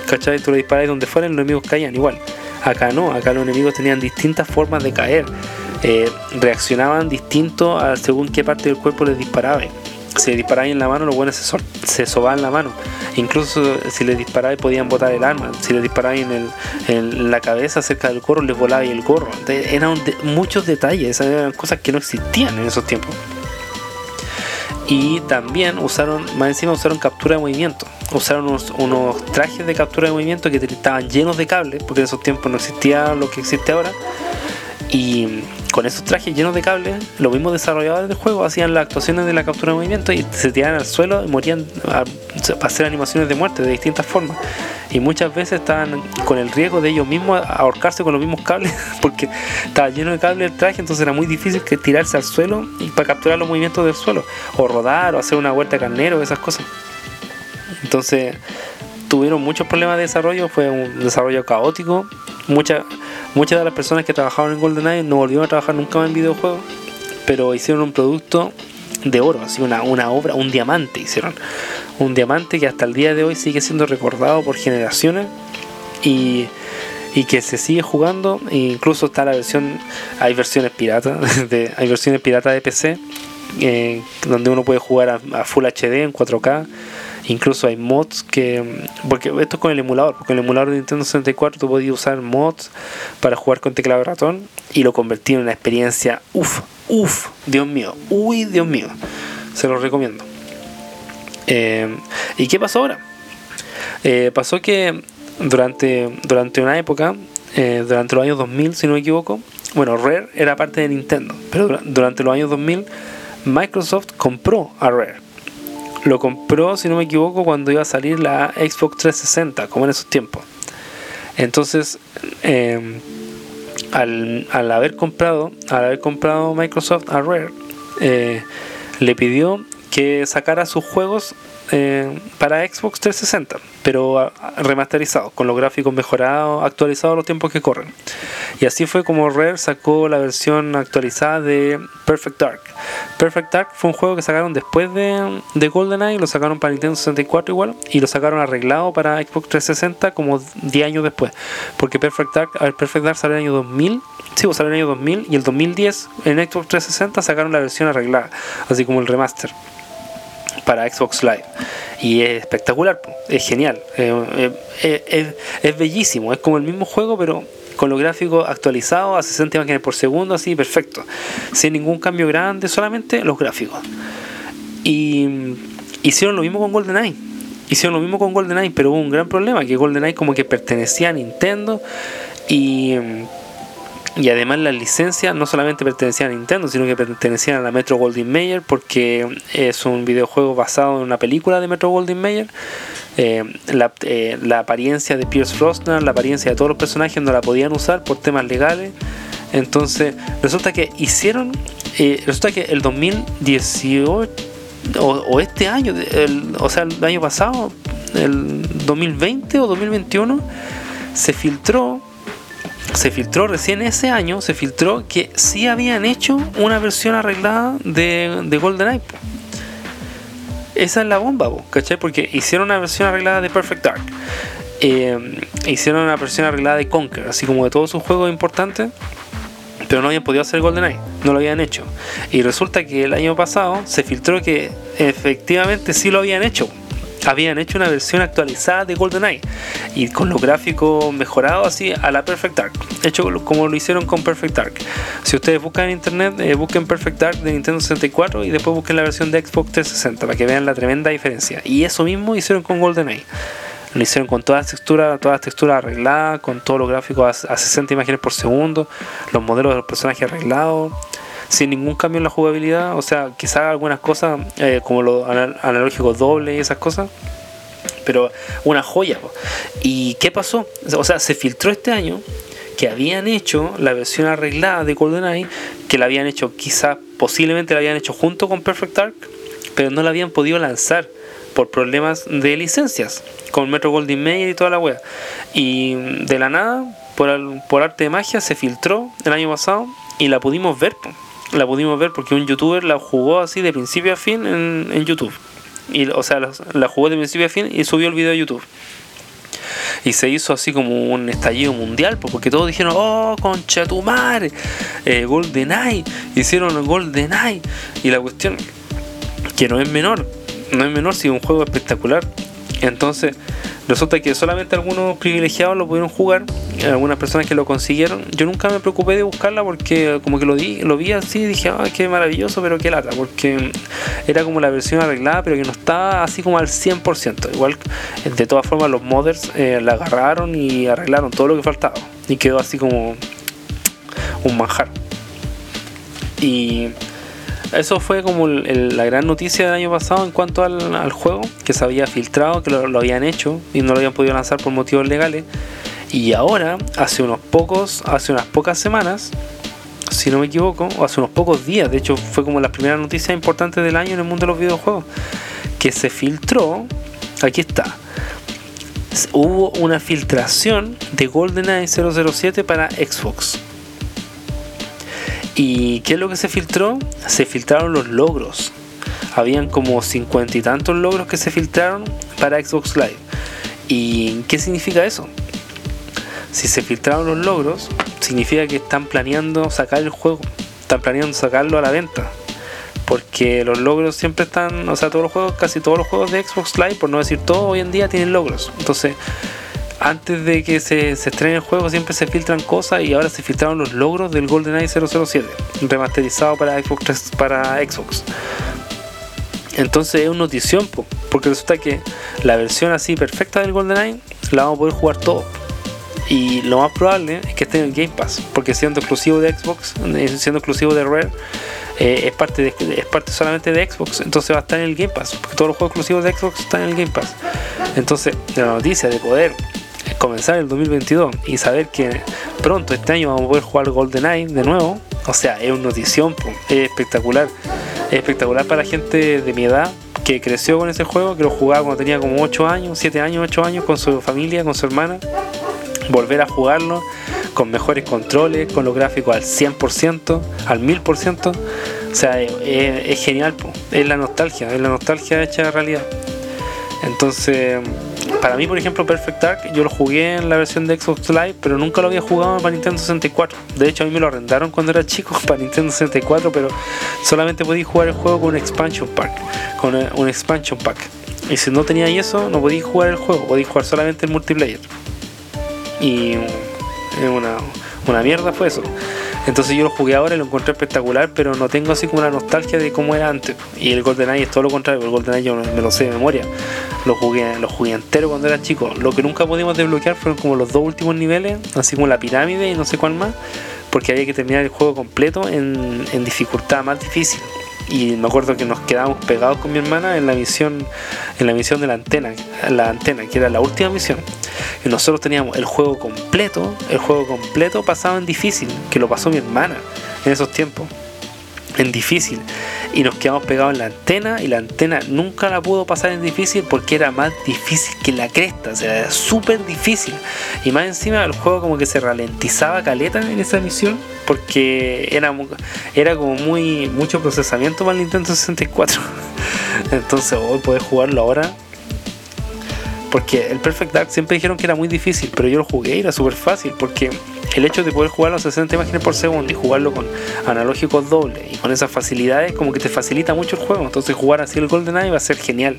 ¿Cachai? Tú les disparabas donde fueran los enemigos caían igual. Acá no, acá los enemigos tenían distintas formas de caer. Eh, reaccionaban distinto a según qué parte del cuerpo les disparaba. Si les disparaba en la mano, los buenos se, se sobaban la mano. Incluso si les disparaba podían botar el arma. Si les disparaba en, la cabeza cerca del gorro, les volaba el gorro. eran muchos detalles, eran cosas que no existían en esos tiempos y también usaron, más encima usaron captura de movimiento. Usaron unos, trajes de captura de movimiento que estaban llenos de cables, porque en esos tiempos no existía lo que existe ahora. Y con esos trajes llenos de cables, los mismos desarrolladores del juego hacían las actuaciones de la captura de movimiento y se tiraban al suelo y morían a, hacer animaciones de muerte de distintas formas. Y muchas veces estaban con el riesgo de ellos mismos ahorcarse con los mismos cables, porque estaba lleno de cables el traje, entonces era muy difícil que tirarse al suelo y para capturar los movimientos del suelo, o rodar, o hacer una vuelta carnero, esas cosas. Entonces tuvieron muchos problemas de desarrollo, fue un desarrollo caótico. Muchas, muchas de las personas que trabajaron en GoldenEye no volvieron a trabajar nunca más en videojuegos, pero hicieron un producto de oro, así una, una obra, un diamante hicieron. Un diamante que hasta el día de hoy sigue siendo recordado por generaciones y, y que se sigue jugando. E incluso está la versión, hay versiones piratas, hay versiones piratas de PC, eh, donde uno puede jugar a Full HD en 4K Incluso hay mods que. Porque esto es con el emulador. Porque el emulador de Nintendo 64 tú podías usar mods para jugar con teclado ratón. Y lo convertí en una experiencia. Uf, uf, Dios mío. Uy, Dios mío. Se lo recomiendo. Eh, ¿Y qué pasó ahora? Eh, pasó que durante, durante una época, eh, durante los años 2000, si no me equivoco, bueno, Rare era parte de Nintendo, pero durante los años 2000, Microsoft compró a Rare lo compró, si no me equivoco, cuando iba a salir la Xbox 360, como en esos tiempos. Entonces, em, al, haber comprado, al haber comprado Microsoft a Rare, eh, le pidió que sacara sus juegos eh, para Xbox 360, pero remasterizado, con los gráficos mejorados, actualizados a los tiempos que corren. Y así fue como Rare sacó la versión actualizada de Perfect Dark. Perfect Dark fue un juego que sacaron después de, de GoldenEye, lo sacaron para Nintendo 64 igual, y lo sacaron arreglado para Xbox 360 como 10 años después. Porque Perfect Dark, Perfect Dark salió en el año 2000, sí, pues salió en el año 2000, y el 2010 en Xbox 360 sacaron la versión arreglada, así como el remaster para Xbox Live. Y es espectacular, es genial, es, bellísimo, es como el mismo juego, pero con los gráficos actualizados a 60 imágenes por segundo, así perfecto, sin ningún cambio grande, solamente los gráficos. Y hicieron lo mismo con GoldenEye. Hicieron lo mismo con GoldenEye, pero hubo un gran problema, que GoldenEye como que pertenecía a Nintendo y y además las licencias no solamente pertenecían a Nintendo, sino que pertenecían a la Metro Goldwyn Mayer porque es un videojuego basado en una película de Metro Goldwyn Mayer. Eh, eh, la, apariencia de Pierce Brosnan, la apariencia de todos los personajes no la podían usar por temas legales. Entonces resulta que hicieron, eh, resulta que el 2018 o, este año, o sea, el año pasado, el 2020 o 2021, se filtró se filtró recién ese año, se filtró que sí habían hecho una versión arreglada de, de GoldenEye. Esa es la bomba, ¿cachai? Porque hicieron una versión arreglada de Perfect Dark. Eh, hicieron una versión arreglada de Conquer, así como de todos sus juegos importantes. Pero no habían podido hacer GoldenEye, no lo habían hecho. Y resulta que el año pasado se filtró que efectivamente sí lo habían hecho habían hecho una versión actualizada de GoldenEye y con los gráficos mejorados así a la Perfect Dark, hecho como lo hicieron con Perfect Dark. Si ustedes buscan en internet, eh, busquen Perfect Dark de Nintendo 64 y después busquen la versión de Xbox 360 para que vean la tremenda diferencia. Y eso mismo hicieron con GoldenEye. Lo hicieron con todas las texturas, todas las texturas arregladas, con todos los gráficos a, a 60 imágenes por segundo, los modelos de los personajes arreglados sin ningún cambio en la jugabilidad. O sea, quizás algunas cosas eh, como los analógicos dobles y esas cosas. Pero una joya. ¿Y qué pasó? O sea, se filtró este año que habían hecho la versión arreglada de GoldenEye, que la habían hecho quizás, posiblemente la habían hecho junto con Perfect Dark, pero no la habían podido lanzar por problemas de licencias con Metro Golden Mayer y toda la wea. Y de la nada, por arte de magia, se filtró el año pasado y la pudimos ver la pudimos ver porque un youtuber la jugó así de principio a fin en, YouTube. Y, o sea, la, jugó de principio a fin y subió el video a YouTube. Y se hizo así como un estallido mundial, porque todos dijeron, oh, concha tu madre, eh, GoldenEye, hicieron GoldenEye. Y la cuestión, que no es menor, no es menor si es un juego espectacular. Entonces, Resulta que solamente algunos privilegiados lo pudieron jugar, algunas personas que lo consiguieron. Yo nunca me preocupé de buscarla porque como que lo, di, lo vi así y dije, ah, qué maravilloso, pero qué lata, porque era como la versión arreglada, pero que no estaba así como al 100%. Igual, de todas formas, los modders eh, la agarraron y arreglaron todo lo que faltaba y quedó así como un manjar. Y eso fue como la gran noticia del año pasado en cuanto al, juego, que se había filtrado, que lo, habían hecho y no lo habían podido lanzar por motivos legales. Y ahora, hace unos pocos, hace unas pocas semanas, si no me equivoco, o hace unos pocos días, de hecho fue como la primera noticia importante del año en el mundo de los videojuegos, que se filtró, aquí está, hubo una filtración de GoldenEye 007 para Xbox. ¿Y qué es lo que se filtró? Se filtraron los logros. Habían como cincuenta y tantos logros que se filtraron para Xbox Live. ¿Y qué significa eso? Si se filtraron los logros, significa que están planeando sacar el juego, están planeando sacarlo a la venta. Porque los logros siempre están, o sea, todos los juegos, casi todos los juegos de Xbox Live, por no decir todo, hoy en día tienen logros. Entonces, antes de que se, estrene el juego siempre se filtran cosas y ahora se filtraron los logros del GoldenEye 007 remasterizado para Xbox para Xbox. Entonces es una notición porque resulta que la versión así perfecta del GoldenEye la vamos a poder jugar todo y lo más probable es que esté en el Game Pass porque siendo exclusivo de Xbox eh, siendo exclusivo de Rare eh, es, parte es parte solamente de Xbox entonces va a estar en el Game Pass porque todos los juegos exclusivos de Xbox están en el Game Pass. Entonces la noticia de poder comenzar el 2022 y saber que pronto este año vamos a poder jugar GoldenEye de nuevo, o sea, es una notición, es espectacular. Es espectacular para la gente de mi edad que creció con ese juego, que lo jugaba cuando tenía como 8 años, 7 años, 8 años con su familia, con su hermana. Volver a jugarlo con mejores controles, con los gráficos al 100%, al 1000%. O sea, es, genial, es la nostalgia, es la nostalgia hecha realidad. Entonces, para mí, por ejemplo, Perfect Dark, yo lo jugué en la versión de Xbox Live, pero nunca lo había jugado para Nintendo 64. De hecho, a mí me lo arrendaron cuando era chico para Nintendo 64, pero solamente podía jugar el juego con un expansion pack, con un expansion pack. Y si no tenía eso, no podía jugar el juego, podía jugar solamente el multiplayer. Y una, una mierda fue eso. Entonces yo lo jugué ahora y lo encontré espectacular, pero no tengo así como una nostalgia de cómo era antes. Y el GoldenEye es todo lo contrario, el GoldenEye yo me lo sé de memoria. Lo jugué, lo jugué entero cuando era chico. Lo que nunca pudimos desbloquear fueron como los dos últimos niveles, así como la pirámide y no sé cuál más, porque había que terminar el juego completo en, en dificultad más difícil y me acuerdo que nos quedábamos pegados con mi hermana en la misión en la misión de la antena la antena que era la última misión. Y nosotros teníamos el juego completo el juego completo pasado en difícil que lo pasó mi hermana en esos tiempos en difícil y nos quedamos pegados en la antena y la antena nunca la pudo pasar en difícil porque era más difícil que la cresta, o sea, era súper difícil y más encima el juego como que se ralentizaba caleta en esa misión porque era, era como muy mucho procesamiento para el Nintendo 64 entonces hoy podés jugarlo ahora porque el Perfect Dark siempre dijeron que era muy difícil, pero yo lo jugué y era súper fácil. Porque el hecho de poder jugarlo a 60 imágenes por segundo y jugarlo con analógicos dobles y con esas facilidades, como que te facilita mucho el juego. Entonces, jugar así el GoldenEye va a ser genial.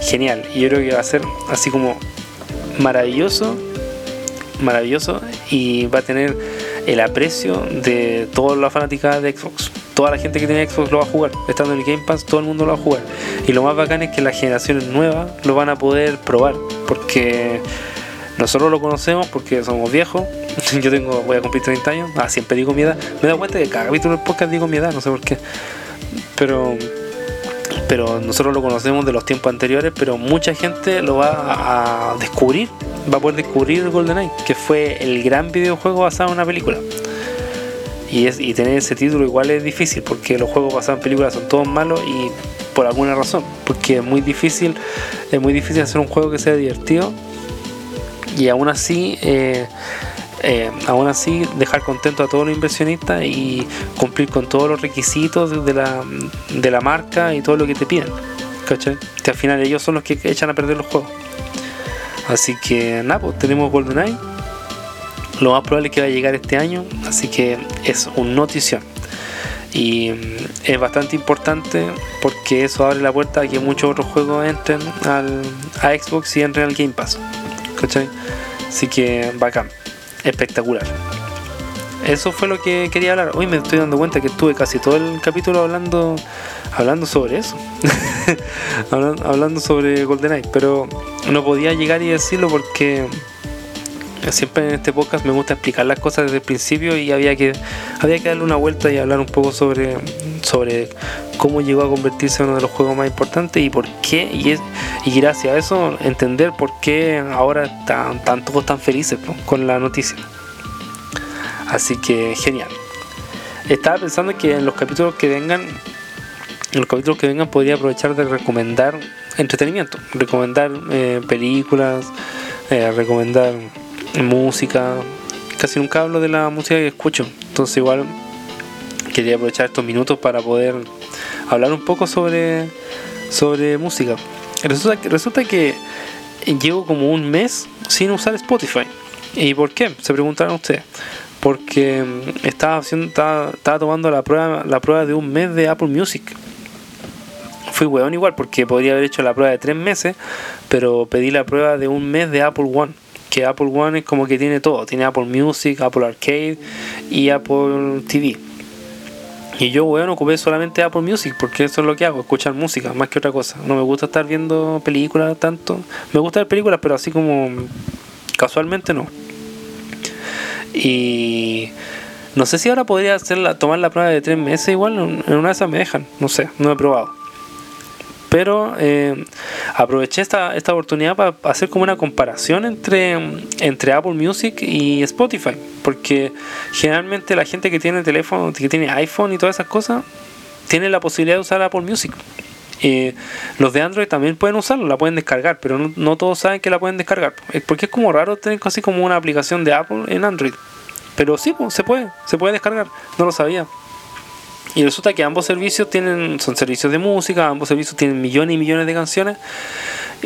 Genial. Y yo creo que va a ser así como maravilloso. Maravilloso. Y va a tener el aprecio de toda la fanática de Xbox. Toda la gente que tiene Xbox lo va a jugar. Estando en el Game Pass, todo el mundo lo va a jugar. Y lo más bacán es que las generaciones nuevas lo van a poder probar. Porque nosotros lo conocemos porque somos viejos. Yo tengo, voy a cumplir 30 años. Ah, siempre digo mi edad. Me he dado cuenta que cada capítulo del podcast digo mi edad, no sé por qué. Pero pero nosotros lo conocemos de los tiempos anteriores, pero mucha gente lo va a descubrir, va a poder descubrir GoldenEye, que fue el gran videojuego basado en una película. Y, es, y tener ese título igual es difícil, porque los juegos basados en películas son todos malos y por alguna razón, porque es muy difícil, es muy difícil hacer un juego que sea divertido y aún así eh, eh, aún así dejar contento a todos los inversionistas y cumplir con todos los requisitos de la, de la marca y todo lo que te piden. ¿Cachai? Que al final ellos son los que echan a perder los juegos. Así que nada, pues tenemos GoldenEye. Lo más probable es que va a llegar este año. Así que es un notición. Y mm, es bastante importante porque eso abre la puerta a que muchos otros juegos entren al, a Xbox y entren al Game Pass. ¿Cachai? Así que bacán espectacular. Eso fue lo que quería hablar. Hoy me estoy dando cuenta que estuve casi todo el capítulo hablando hablando sobre eso. hablando sobre GoldenEye, pero no podía llegar y decirlo porque siempre en este podcast me gusta explicar las cosas desde el principio y había que había que darle una vuelta y hablar un poco sobre sobre cómo llegó a convertirse en uno de los juegos más importantes y por qué y es y gracias a eso entender por qué ahora están, todos tan felices con la noticia. Así que genial. Estaba pensando que en los capítulos que vengan en los capítulos que vengan podría aprovechar de recomendar entretenimiento recomendar eh, películas eh, recomendar música. Casi nunca hablo de la música que escucho. Entonces igual quería aprovechar estos minutos para poder hablar un poco sobre, sobre música. Resulta que, resulta que llevo como un mes sin usar Spotify. ¿Y por qué? Se preguntaron ustedes. Porque mm, estaba, haciendo, estaba, tomando la prueba, la prueba de un mes de Apple Music. Fui weón igual porque podría haber hecho la prueba de tres meses, pero pedí la prueba de un mes de Apple One que Apple One es como que tiene todo, tiene Apple Music, Apple Arcade y Apple TV. Y yo, bueno, ocupé solamente Apple Music porque eso es lo que hago, escuchar música más que otra cosa. No me gusta estar viendo películas tanto. Me gusta ver películas, pero así como casualmente no. Y no sé si ahora podría hacer tomar la prueba de tres meses igual, en una de esas me dejan, no sé, no he probado pero eh, aproveché esta, esta oportunidad para hacer como una comparación entre, entre Apple Music y Spotify, porque generalmente la gente que tiene teléfono, que tiene iPhone y todas esas cosas, tiene la posibilidad de usar Apple Music. Los de Android también pueden usarlo, la pueden descargar, pero no, todos saben que la pueden descargar, porque es como raro tener casi como una aplicación de Apple en Android. Pero sí, se puede, se puede descargar, no lo sabía. Y resulta que ambos servicios tienen, son servicios de música, ambos servicios tienen millones y millones de canciones.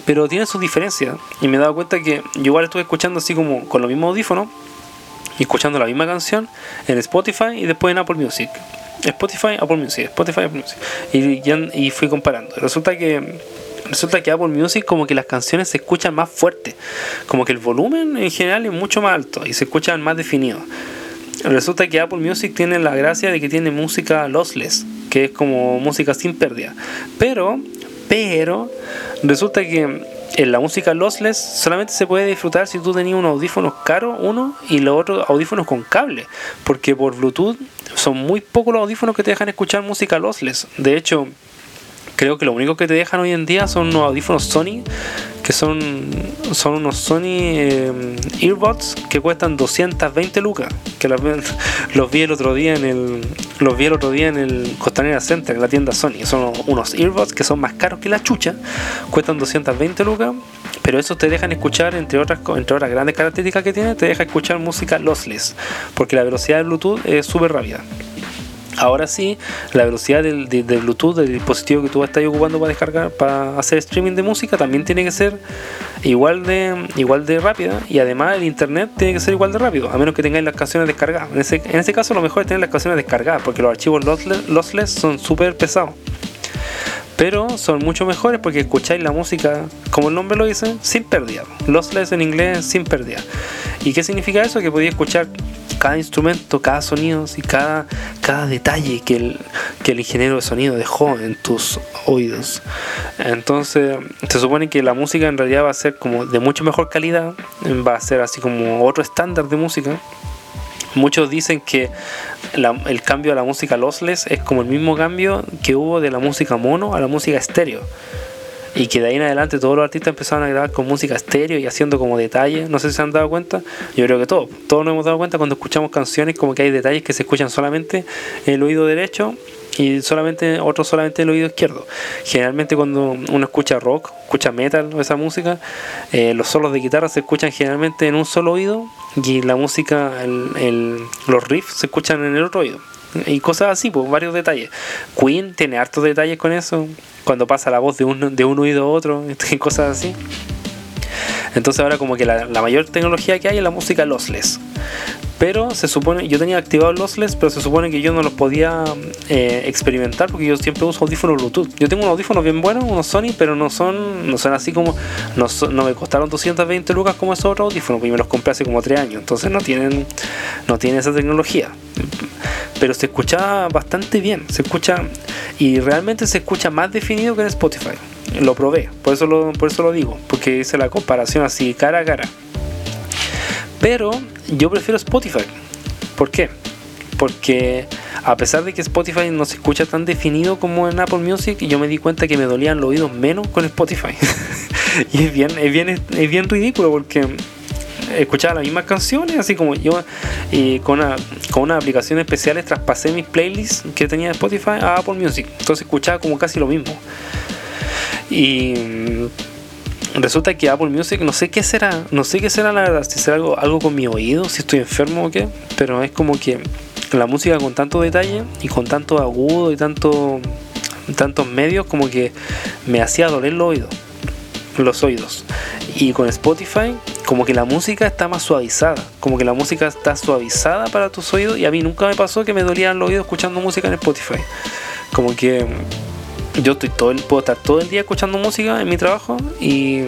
pero tiene sus diferencias. Y me he dado cuenta que yo igual estuve escuchando así como con los mismos audífonos escuchando la misma canción en Spotify y después en Apple Music. Spotify, Apple Music, Spotify, Apple Music. Y, y fui comparando. Resulta que resulta que Apple Music como que las canciones se escuchan más fuerte, como que el volumen en general es mucho más alto y se escuchan más definidos. Resulta que Apple Music tiene la gracia de que tiene música lossless, que es como música sin pérdida. Pero, pero, resulta que en la música lossless solamente se puede disfrutar si tú tenías unos audífonos caros, uno, y los otros audífonos con cable. Porque por Bluetooth son muy pocos los audífonos que te dejan escuchar música lossless. De hecho, creo que lo único que te dejan hoy en día son unos audífonos Sony, que son, son unos Sony eh, Earbuds que cuestan 220 lucas. Que los, los, vi el otro día en el los vi el otro día en el Costanera Center, en la tienda Sony. Son unos Earbuds que son más caros que la chucha, cuestan 220 lucas, pero esos te dejan escuchar, entre otras, entre otras grandes características que tiene, te deja escuchar música lossless, porque la velocidad de Bluetooth es súper rápida. Ahora sí, la velocidad del, Bluetooth del dispositivo que tú estás ocupando para descargar, para hacer streaming de música, también tiene que ser igual de, igual de rápida. Y además el internet tiene que ser igual de rápido, a menos que tengáis las canciones descargadas. En ese, en ese caso, lo mejor es tener las canciones descargadas, porque los archivos lossless, son súper pesados pero son mucho mejores porque escucháis la música, como el nombre lo dice, sin pérdida. Lossless en inglés, sin pérdida. ¿Y qué significa eso? Que podéis escuchar cada instrumento, cada sonido y cada, cada detalle que el, que el ingeniero de sonido dejó en tus oídos. Entonces, se supone que la música en realidad va a ser como de mucho mejor calidad, va a ser así como otro estándar de música. Muchos dicen que el cambio a la música lossless es como el mismo cambio que hubo de la música mono a la música estéreo y que de ahí en adelante todos los artistas empezaron a grabar con música estéreo y haciendo como detalles, no sé si se han dado cuenta, yo creo que todos, todos nos hemos dado cuenta cuando escuchamos canciones como que hay detalles que se escuchan solamente en el oído derecho y solamente otros solamente en el oído izquierdo. Generalmente cuando uno escucha rock, escucha metal o esa música, eh, los solos de guitarra se escuchan generalmente en un solo oído y la música, el, los riffs se escuchan en el otro oído y cosas así, pues varios detalles. Queen tiene hartos detalles con eso, cuando pasa la voz de un, de un oído a otro, cosas así. Entonces ahora como que la, la, mayor tecnología que hay es la música lossless. Pero se supone, yo tenía activado lossless, pero se supone que yo no los podía eh, experimentar porque yo siempre uso audífonos Bluetooth. Yo tengo unos audífonos bien buenos, unos Sony, pero no son, no son así como, no, no me costaron 220 lucas como esos otros audífonos, porque me los compré hace como 3 años. Entonces no tienen, no tienen esa tecnología. Pero se escucha bastante bien, se escucha y realmente se escucha más definido que en Spotify. Lo probé, por eso lo, por eso lo digo, porque hice la comparación así cara a cara. Pero yo prefiero Spotify. ¿Por qué? Porque a pesar de que Spotify no se escucha tan definido como en Apple Music, yo me di cuenta que me dolían los oídos menos con Spotify. y es bien, es bien, es bien ridículo porque escuchaba las mismas canciones, así como yo y con, una, con unas aplicaciones especiales traspasé mis playlists que tenía de Spotify a Apple Music. Entonces escuchaba como casi lo mismo. Y resulta que Apple Music, no sé qué será, no sé qué será la verdad, si será algo, algo con mi oído, si estoy enfermo o qué, pero es como que la música con tanto detalle y con tanto agudo y tanto tantos medios como que me hacía doler los oídos los oídos. Y con Spotify como que la música está más suavizada como que la música está suavizada para tus oídos y a mí nunca me pasó que me dolían los oídos escuchando música en Spotify. Como que yo estoy todo el, puedo estar todo el día escuchando música en mi trabajo y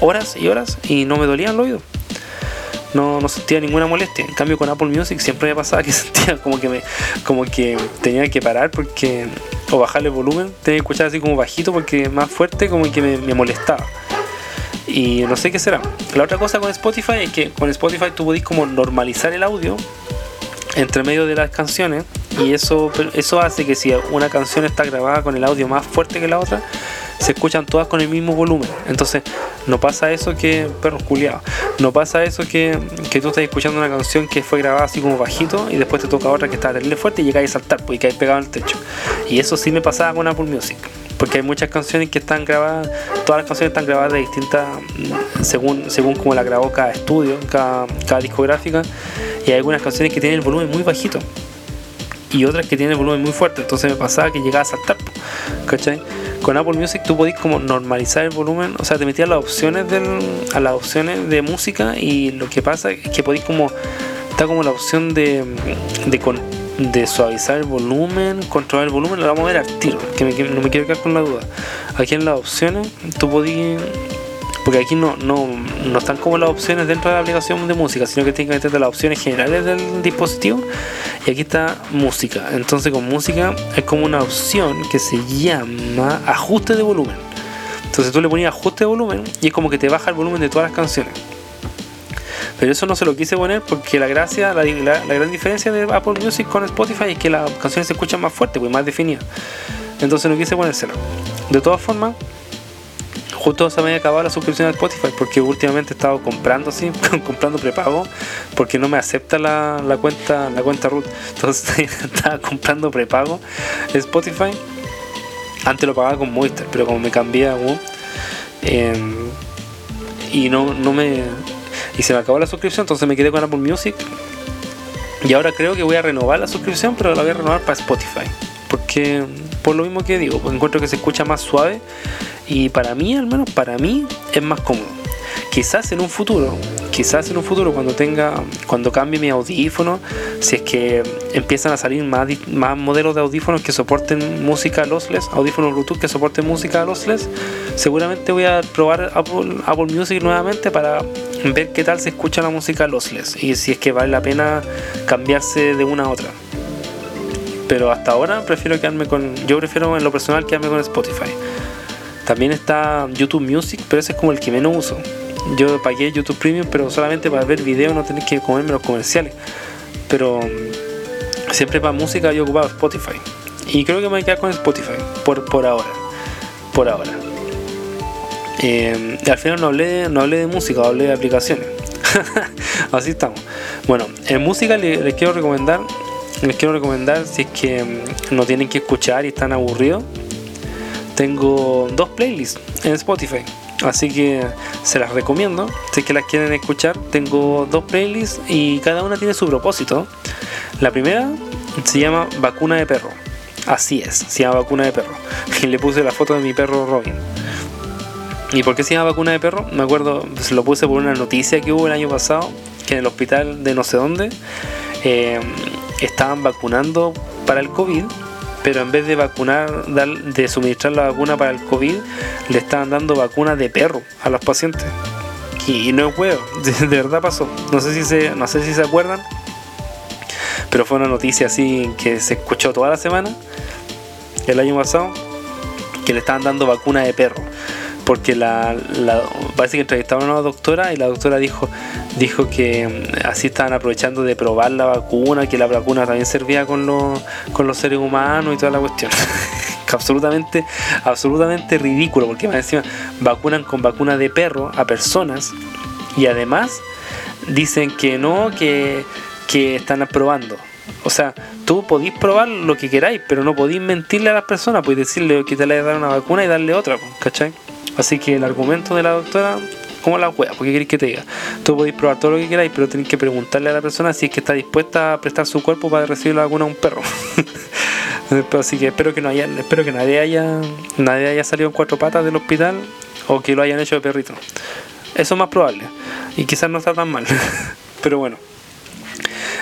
horas y horas y no me dolía el oído. No, no sentía ninguna molestia. En cambio con Apple Music siempre me pasaba que sentía como que me, como que tenía que parar porque o bajarle el volumen, tenía que escuchar así como bajito porque más fuerte como que me, me molestaba. Y no sé qué será. La otra cosa con Spotify es que con Spotify tú podés como normalizar el audio entre medio de las canciones y eso, eso hace que si una canción está grabada con el audio más fuerte que la otra, se escuchan todas con el mismo volumen. Entonces, no pasa eso que, perro culiado, no pasa eso que, que tú estás escuchando una canción que fue grabada así como bajito y después te toca otra que está terrible fuerte y llegáis a saltar pues, y caes pegado el techo. Y eso sí me pasaba con Apple Music. Porque hay muchas canciones que están grabadas, todas las canciones están grabadas de distintas, según, según como la grabó cada estudio, cada, cada discográfica, y hay algunas canciones que tienen el volumen muy bajito y otras que tienen volumen muy fuerte. Entonces me pasaba que llegaba a saltar, ¿cachai? Con Apple Music tú podís como normalizar el volumen, o sea, te metías las opciones del, a las opciones de música y lo que pasa es que podís como, está como la opción de, de, suavizar el volumen, controlar el volumen, lo vamos a ver al tiro, que, no me quiero quedar con la duda. Aquí en las opciones tú podís porque aquí no, no, no están como las opciones dentro de la aplicación de música, sino que tienen que meter las opciones generales del dispositivo y aquí está música. Entonces con música es como una opción que se llama ajuste de volumen. Entonces tú le ponías ajuste de volumen y es como que te baja el volumen de todas las canciones. Pero eso no se lo quise poner porque la gracia, la, la, gran diferencia de Apple Music con Spotify es que las canciones se escuchan más fuerte, pues más definidas. Entonces no quise ponérselo. De todas formas, justo se me había acabado la suscripción a Spotify porque últimamente he estado comprando así, comprando prepago porque no me acepta la, la cuenta la cuenta root. Entonces estaba comprando prepago Spotify. Antes lo pagaba con Movistar, pero como me cambié a em, y no, no me y se me acabó la suscripción, entonces me quedé con Apple Music. Y ahora creo que voy a renovar la suscripción, pero la voy a renovar para Spotify. Porque por lo mismo que digo, encuentro que se escucha más suave y para mí, al menos para mí, es más cómodo. Quizás en un futuro, quizás en un futuro cuando tenga, cuando cambie mi audífono, si es que empiezan a salir más, más modelos de audífonos que soporten música lossless, audífonos Bluetooth que soporten música lossless, seguramente voy a probar Apple, Apple Music nuevamente para ver qué tal se escucha la música lossless y si es que vale la pena cambiarse de una a otra. Pero hasta ahora prefiero quedarme con, yo prefiero en lo personal quedarme con Spotify. También está YouTube Music, pero ese es como el que menos uso. Yo pagué YouTube Premium, pero solamente para ver videos, no tener que comerme los comerciales. Pero mm, siempre para música yo ocupado Spotify. Y creo que me voy a quedar con Spotify, por, por ahora. Por ahora. Eh, al final no hablé, no hablé de música, hablé de aplicaciones. Así estamos. Bueno, en música les, quiero recomendar, les quiero recomendar si es que mm, no tienen que escuchar y están aburridos tengo dos playlists en Spotify. Así que se las recomiendo. Si es que las quieren escuchar, tengo dos playlists y cada una tiene su propósito. La primera se llama Vacuna de Perro. Así es, se llama Vacuna de Perro. Y le puse la foto de mi perro Robin. ¿Y por qué se llama Vacuna de Perro? Me acuerdo, se lo puse por una noticia que hubo el año pasado, que en el hospital de no sé dónde eh, estaban vacunando para el COVID pero en vez de vacunar, de suministrar la vacuna para el COVID, le estaban dando vacunas de perro a los pacientes. Y, no es huevo, de, verdad pasó. No sé si se, no sé si se acuerdan, pero fue una noticia así que se escuchó toda la semana, el año pasado, que le estaban dando vacuna de perro porque la, parece que entrevistaron a una doctora y la doctora dijo dijo que mm, así estaban aprovechando de probar la vacuna, que la vacuna también servía con los, con los seres humanos y toda la cuestión. absolutamente, absolutamente ridículo, porque más encima vacunan con vacuna de perro a personas y además dicen que no, que, que están aprobando. O sea, tú podís probar lo que queráis, pero no podéis mentirle a las personas, podéis decirle que te le dar una vacuna y darle otra, ¿cachai? Así que el argumento de la doctora, como la wea, porque queréis que te diga. Tú podéis probar todo lo que queráis, pero tenéis que preguntarle a la persona si es que está dispuesta a prestar su cuerpo para recibir la vacuna a un perro. Así que espero que no haya, espero que nadie haya, nadie haya salido en cuatro patas del hospital o que lo hayan hecho de perrito. Eso es más probable. Y quizás no está tan mal. pero bueno.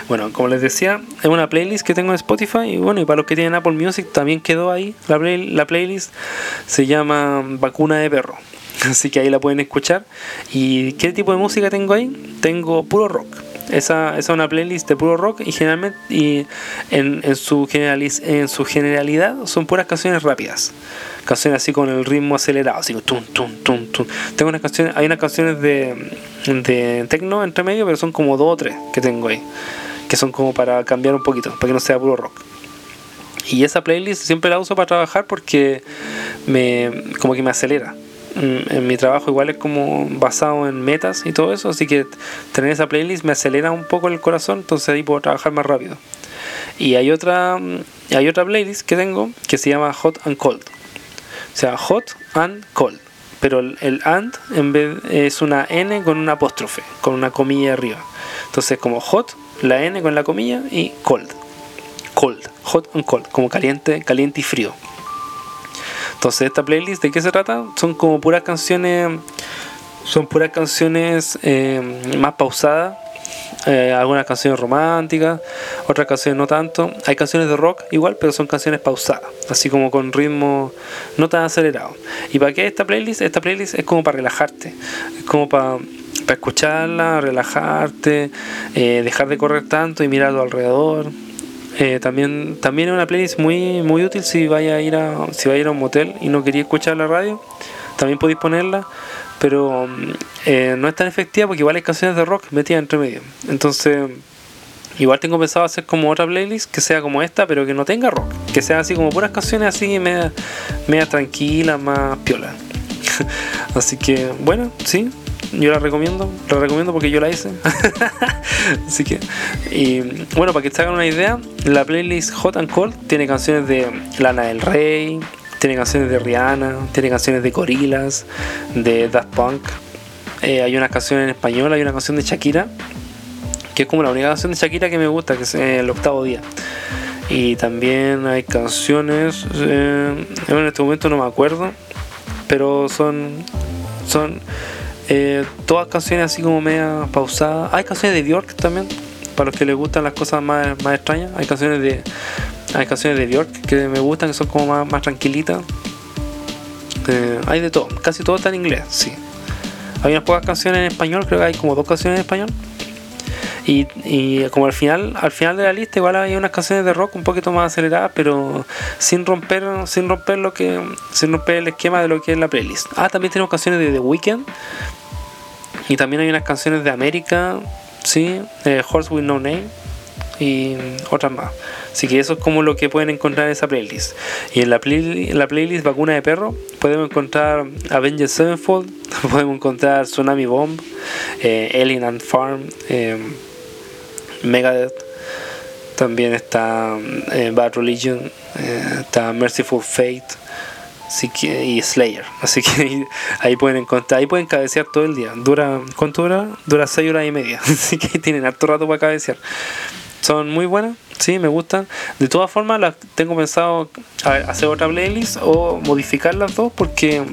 Bueno, como les decía, es una playlist que tengo en Spotify y bueno, y para los que tienen Apple Music también quedó ahí la, la playlist. Se llama Vacuna de Perro. Así que ahí la pueden escuchar. ¿Y qué tipo de música tengo ahí? Tengo puro rock. Esa, es una playlist de puro rock y generalmente y en, su en su generalidad son puras canciones rápidas. Canciones así con el ritmo acelerado, así tum, tum, tum, tum. Tengo unas canciones, hay unas canciones de, de techno entre medio, pero son como dos o tres que tengo ahí que son como para cambiar un poquito, para que no sea puro rock. Y esa playlist siempre la uso para trabajar porque me como que me acelera. Mm, en mi trabajo igual es como basado en metas y todo eso, así que tener esa playlist me acelera un poco el corazón, entonces ahí puedo trabajar más rápido. Y hay otra hay otra playlist que tengo que se llama Hot and Cold. O sea, Hot and Cold. Pero el, el and en vez es una N con una apóstrofe, con una comilla arriba. Entonces como hot la N con la comilla y cold. Cold. hot and cold, como caliente, caliente y frío. Entonces, esta playlist, ¿de qué se trata? Son como puras canciones, son puras canciones eh, más pausadas. Eh, algunas canciones románticas, otras canciones no tanto. Hay canciones de rock igual, pero son canciones pausadas, así como con ritmo no tan acelerado. ¿Y para qué esta playlist? Esta playlist es como para relajarte, es como para para escucharla, relajarte, eh, dejar de correr tanto y mirar a tu alrededor. Eh, también, también es una playlist muy, muy útil si vaya a ir a, si vaya a ir a un motel y no quería escuchar la radio, también podéis ponerla, pero eh, no es tan efectiva porque igual hay canciones de rock metidas entre medio. Entonces, igual tengo pensado hacer como otra playlist que sea como esta, pero que no tenga rock, que sea así como puras canciones así media, media tranquilas, más piola. así que, bueno, sí, yo la recomiendo, la recomiendo porque yo la hice. Así que, y bueno, para que se hagan una idea, la playlist Hot and Cold tiene canciones de Lana del Rey, tiene canciones de Rihanna, tiene canciones de Gorillaz, de Daft Punk. Eh, hay una canción en español, hay una canción de Shakira, que es como la única canción de Shakira que me gusta, que es eh, El Octavo Día. Y también hay canciones, eh, en este momento no me acuerdo, pero son, son eh, todas canciones así como media pausadas. Hay canciones de Bjork también, para los que les gustan las cosas más, más extrañas. Hay canciones de hay canciones de Bjork que me gustan, que son como más, más tranquilitas. Eh, hay de todo, casi todo está en inglés, sí. Hay unas pocas canciones en español, creo que hay como dos canciones en español. Y, y, como al final, al final de la lista igual hay unas canciones de rock un poquito más aceleradas, pero sin romper, sin romper lo que, sin romper el esquema de lo que es la playlist. Ah, también tenemos canciones de The Weeknd y también hay unas canciones de América, sí, de Horse with No Name y otras más. Así que eso es como lo que pueden encontrar en esa playlist. Y en la, la playlist Vacuna de Perro podemos encontrar Avengers Sevenfold, podemos encontrar Tsunami Bomb, eh, Alien and Farm. Eh, Megadeth, también está eh, Bad Religion, eh, está Merciful Fate así que, y Slayer. Así que ahí pueden encontrar, ahí pueden cabecear todo el día. Dura, ¿cuánto dura? Dura 6 horas y media. Así que tienen harto rato para cabecear. Son muy buenas, sí, me gustan. De todas formas, las tengo pensado hacer otra playlist o modificar las dos porque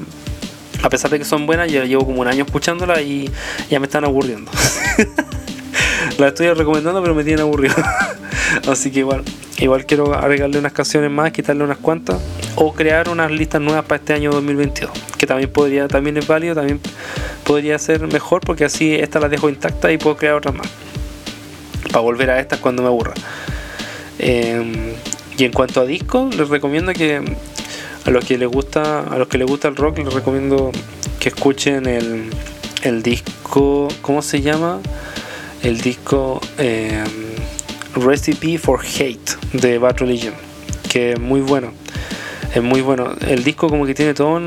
a pesar de que son buenas, ya llevo como un año escuchándolas y ya me están aburriendo. la estoy recomendando, pero me tienen aburrido. Así que igual, igual quiero agregarle unas canciones más, quitarle unas cuantas o crear unas listas nuevas para este año 2022, que también podría, también es válido, también podría ser mejor porque así esta las dejo intacta y puedo crear otras más para volver a estas cuando me aburra. Em, y en cuanto a discos, les recomiendo que a los que les gusta, a los que les gusta el rock, les recomiendo que escuchen el, el disco, ¿cómo se llama? El disco eh, Recipe for Hate de Bad Religion, que es muy bueno. Es muy bueno. El disco como que tiene todo,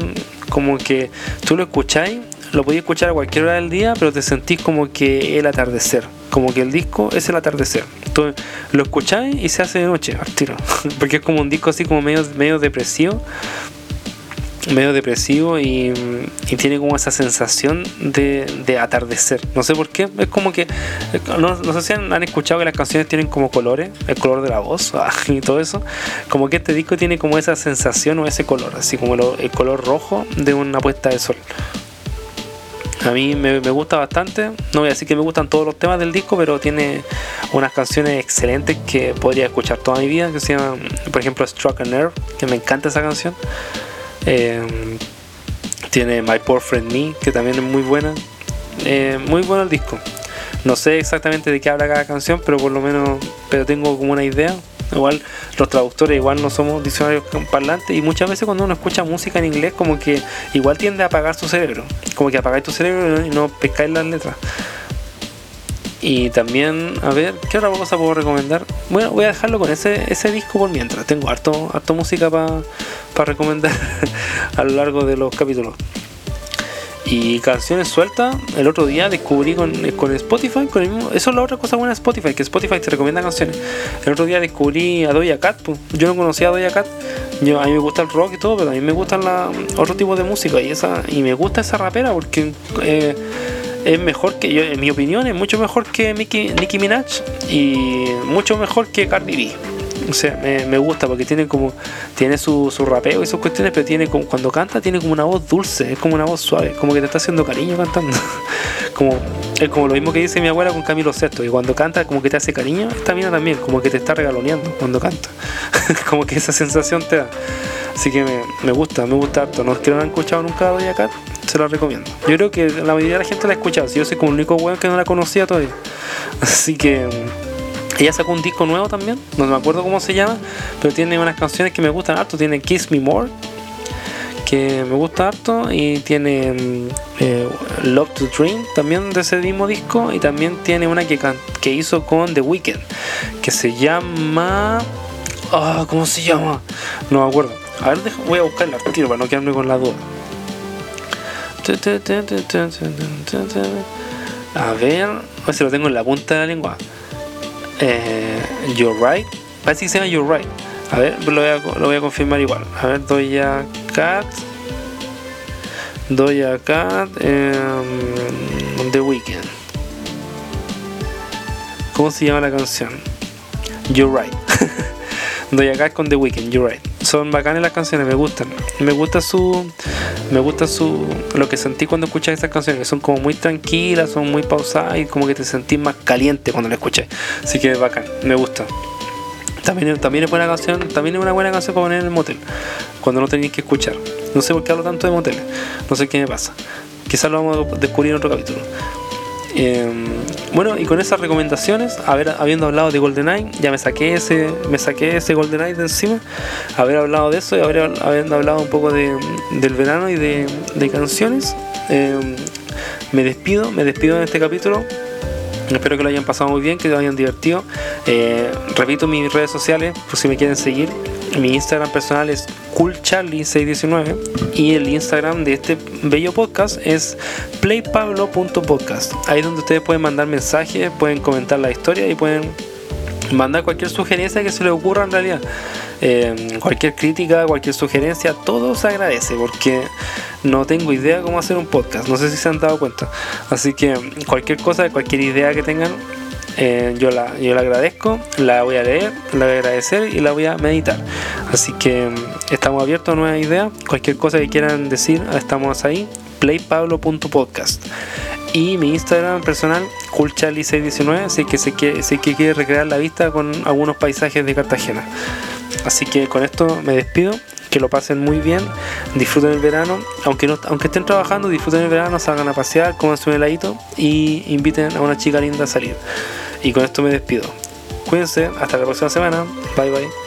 como que tú lo escucháis, lo podéis escuchar a cualquier hora del día, pero te sentís como que el atardecer. Como que el disco es el atardecer. Tú lo escucháis y se hace de noche, al tiro. Porque es como un disco así como medio, medio depresivo, medio depresivo y, tiene como esa sensación de, atardecer. No sé por qué, es como que, no, sé si han, escuchado que las canciones tienen como colores, el color de la voz ah, y todo eso, como que este disco tiene como esa sensación o ese color, así como el color rojo de una puesta de sol. A mí me, gusta bastante, no voy a decir que me gustan todos los temas del disco, pero tiene unas canciones excelentes que podría escuchar toda mi vida, que se llaman, por ejemplo, Struck a Nerve, que me encanta esa canción. Em, tiene My Poor Friend Me, que también es muy buena. Eh, muy bueno el disco. No sé exactamente de qué habla cada canción, pero por lo menos pero tengo como una idea. Igual los traductores igual no somos diccionarios parlantes y muchas veces cuando uno escucha música en inglés como que igual tiende a apagar su cerebro. Como que apagáis tu cerebro y no pescáis las letras. Y también, a ver, ¿qué otra cosa puedo recomendar? Bueno, voy a dejarlo con ese, ese disco por mientras. Tengo harto, harto música para recomendar a lo largo de los capítulos. Y canciones sueltas, el otro día descubrí con, con Spotify, con eso es la otra cosa buena de Spotify, que Spotify te recomienda canciones. El otro día descubrí a Doja Cat, pues. yo no conocía a Doja Cat, a mí me gusta el rock y todo, pero a mí me gustan la, otro tipo de música y esa y me gusta esa rapera porque... Eh, es mejor que yo, en mi opinión, es mucho mejor que Nicki, Nicki Minaj y mucho mejor que Cardi B. O sea, me, gusta porque tiene como. Tiene su, su rapeo y sus cuestiones, pero tiene como. Cuando canta, tiene como una voz dulce, es como una voz suave, como que te está haciendo cariño cantando. como, es como lo mismo que dice mi abuela con Camilo VI, y cuando canta, como que te hace cariño. Esta mina también, como que te está regaloneando cuando canta. como que esa sensación te da. Así que me, gusta, me gusta harto. No es que no la han escuchado nunca Doña Cat, se lo recomiendo. Yo creo que la mayoría de la gente la ha escuchado. Si yo soy como el único weón que no la conocía todavía. Así que ella sacó un disco nuevo también, no me acuerdo cómo se llama, pero tiene unas canciones que me gustan harto. Tiene Kiss Me More, que me gusta harto, y tiene mm, eh, Love to Dream también de ese mismo disco, y también tiene una que, que hizo con The Weeknd, que se llama. Ah, ¿Cómo se llama? No me acuerdo. A ver, voy a buscarla tiro para no quedarme con la duda. A ver, a ver si lo tengo en la punta de la lengua eh, You're Right. Parece que se llama You're Right. A ver, lo voy a, a confirmar igual. A ver, Doya Cat. Doya Cat. Eh, The Weeknd. ¿Cómo se llama la canción? You're Right. Doya Cat con The Weeknd, You're Right. Son bacanas las canciones, me gustan. Me gusta su. Me gusta su. Lo que sentí cuando escuché estas canciones, que son como muy tranquilas, son muy pausadas y como que te sentís más caliente cuando la escuché. Así que bacán, me gusta. También, también es buena canción, también es una buena canción para poner en el motel, cuando no tenéis que escuchar. No sé por qué hablo tanto de moteles, no sé qué me pasa. Quizás lo vamos a descubrir en otro capítulo. Em, bueno, y con esas recomendaciones, haber, habiendo hablado de GoldenEye, ya me saqué ese, me saqué ese GoldenEye de encima, haber hablado de eso y haber, habiendo hablado un poco de, del verano y de, canciones, em, me despido, me despido en este capítulo. Espero que lo hayan pasado muy bien, que lo hayan divertido. Eh, repito mis redes sociales, por si me quieren seguir. Mi Instagram personal es coolcharlie619 y el Instagram de este bello podcast es playpablo.podcast. Ahí es donde ustedes pueden mandar mensajes, pueden comentar la historia y pueden mandar cualquier sugerencia que se les ocurra en realidad. Eh, cualquier crítica, cualquier sugerencia, todo se agradece porque no tengo idea cómo hacer un podcast. No sé si se han dado cuenta. Así que cualquier cosa, cualquier idea que tengan, eh, yo, la, yo la agradezco, la voy a leer, la voy a agradecer y la voy a meditar. Así que mm, estamos abiertos a nuevas ideas. Cualquier cosa que quieran decir, estamos ahí. playpablo.podcast y mi Instagram personal, coolcharlie619, así que sé que, sé que quiere recrear la vista con algunos paisajes de Cartagena. Así que con esto me despido, que lo pasen muy bien, disfruten el verano, aunque no, aunque estén trabajando, disfruten el verano, salgan a pasear, coman su heladito y inviten a una chica linda a salir. Y con esto me despido. Cuídense, hasta la próxima semana. Bye bye.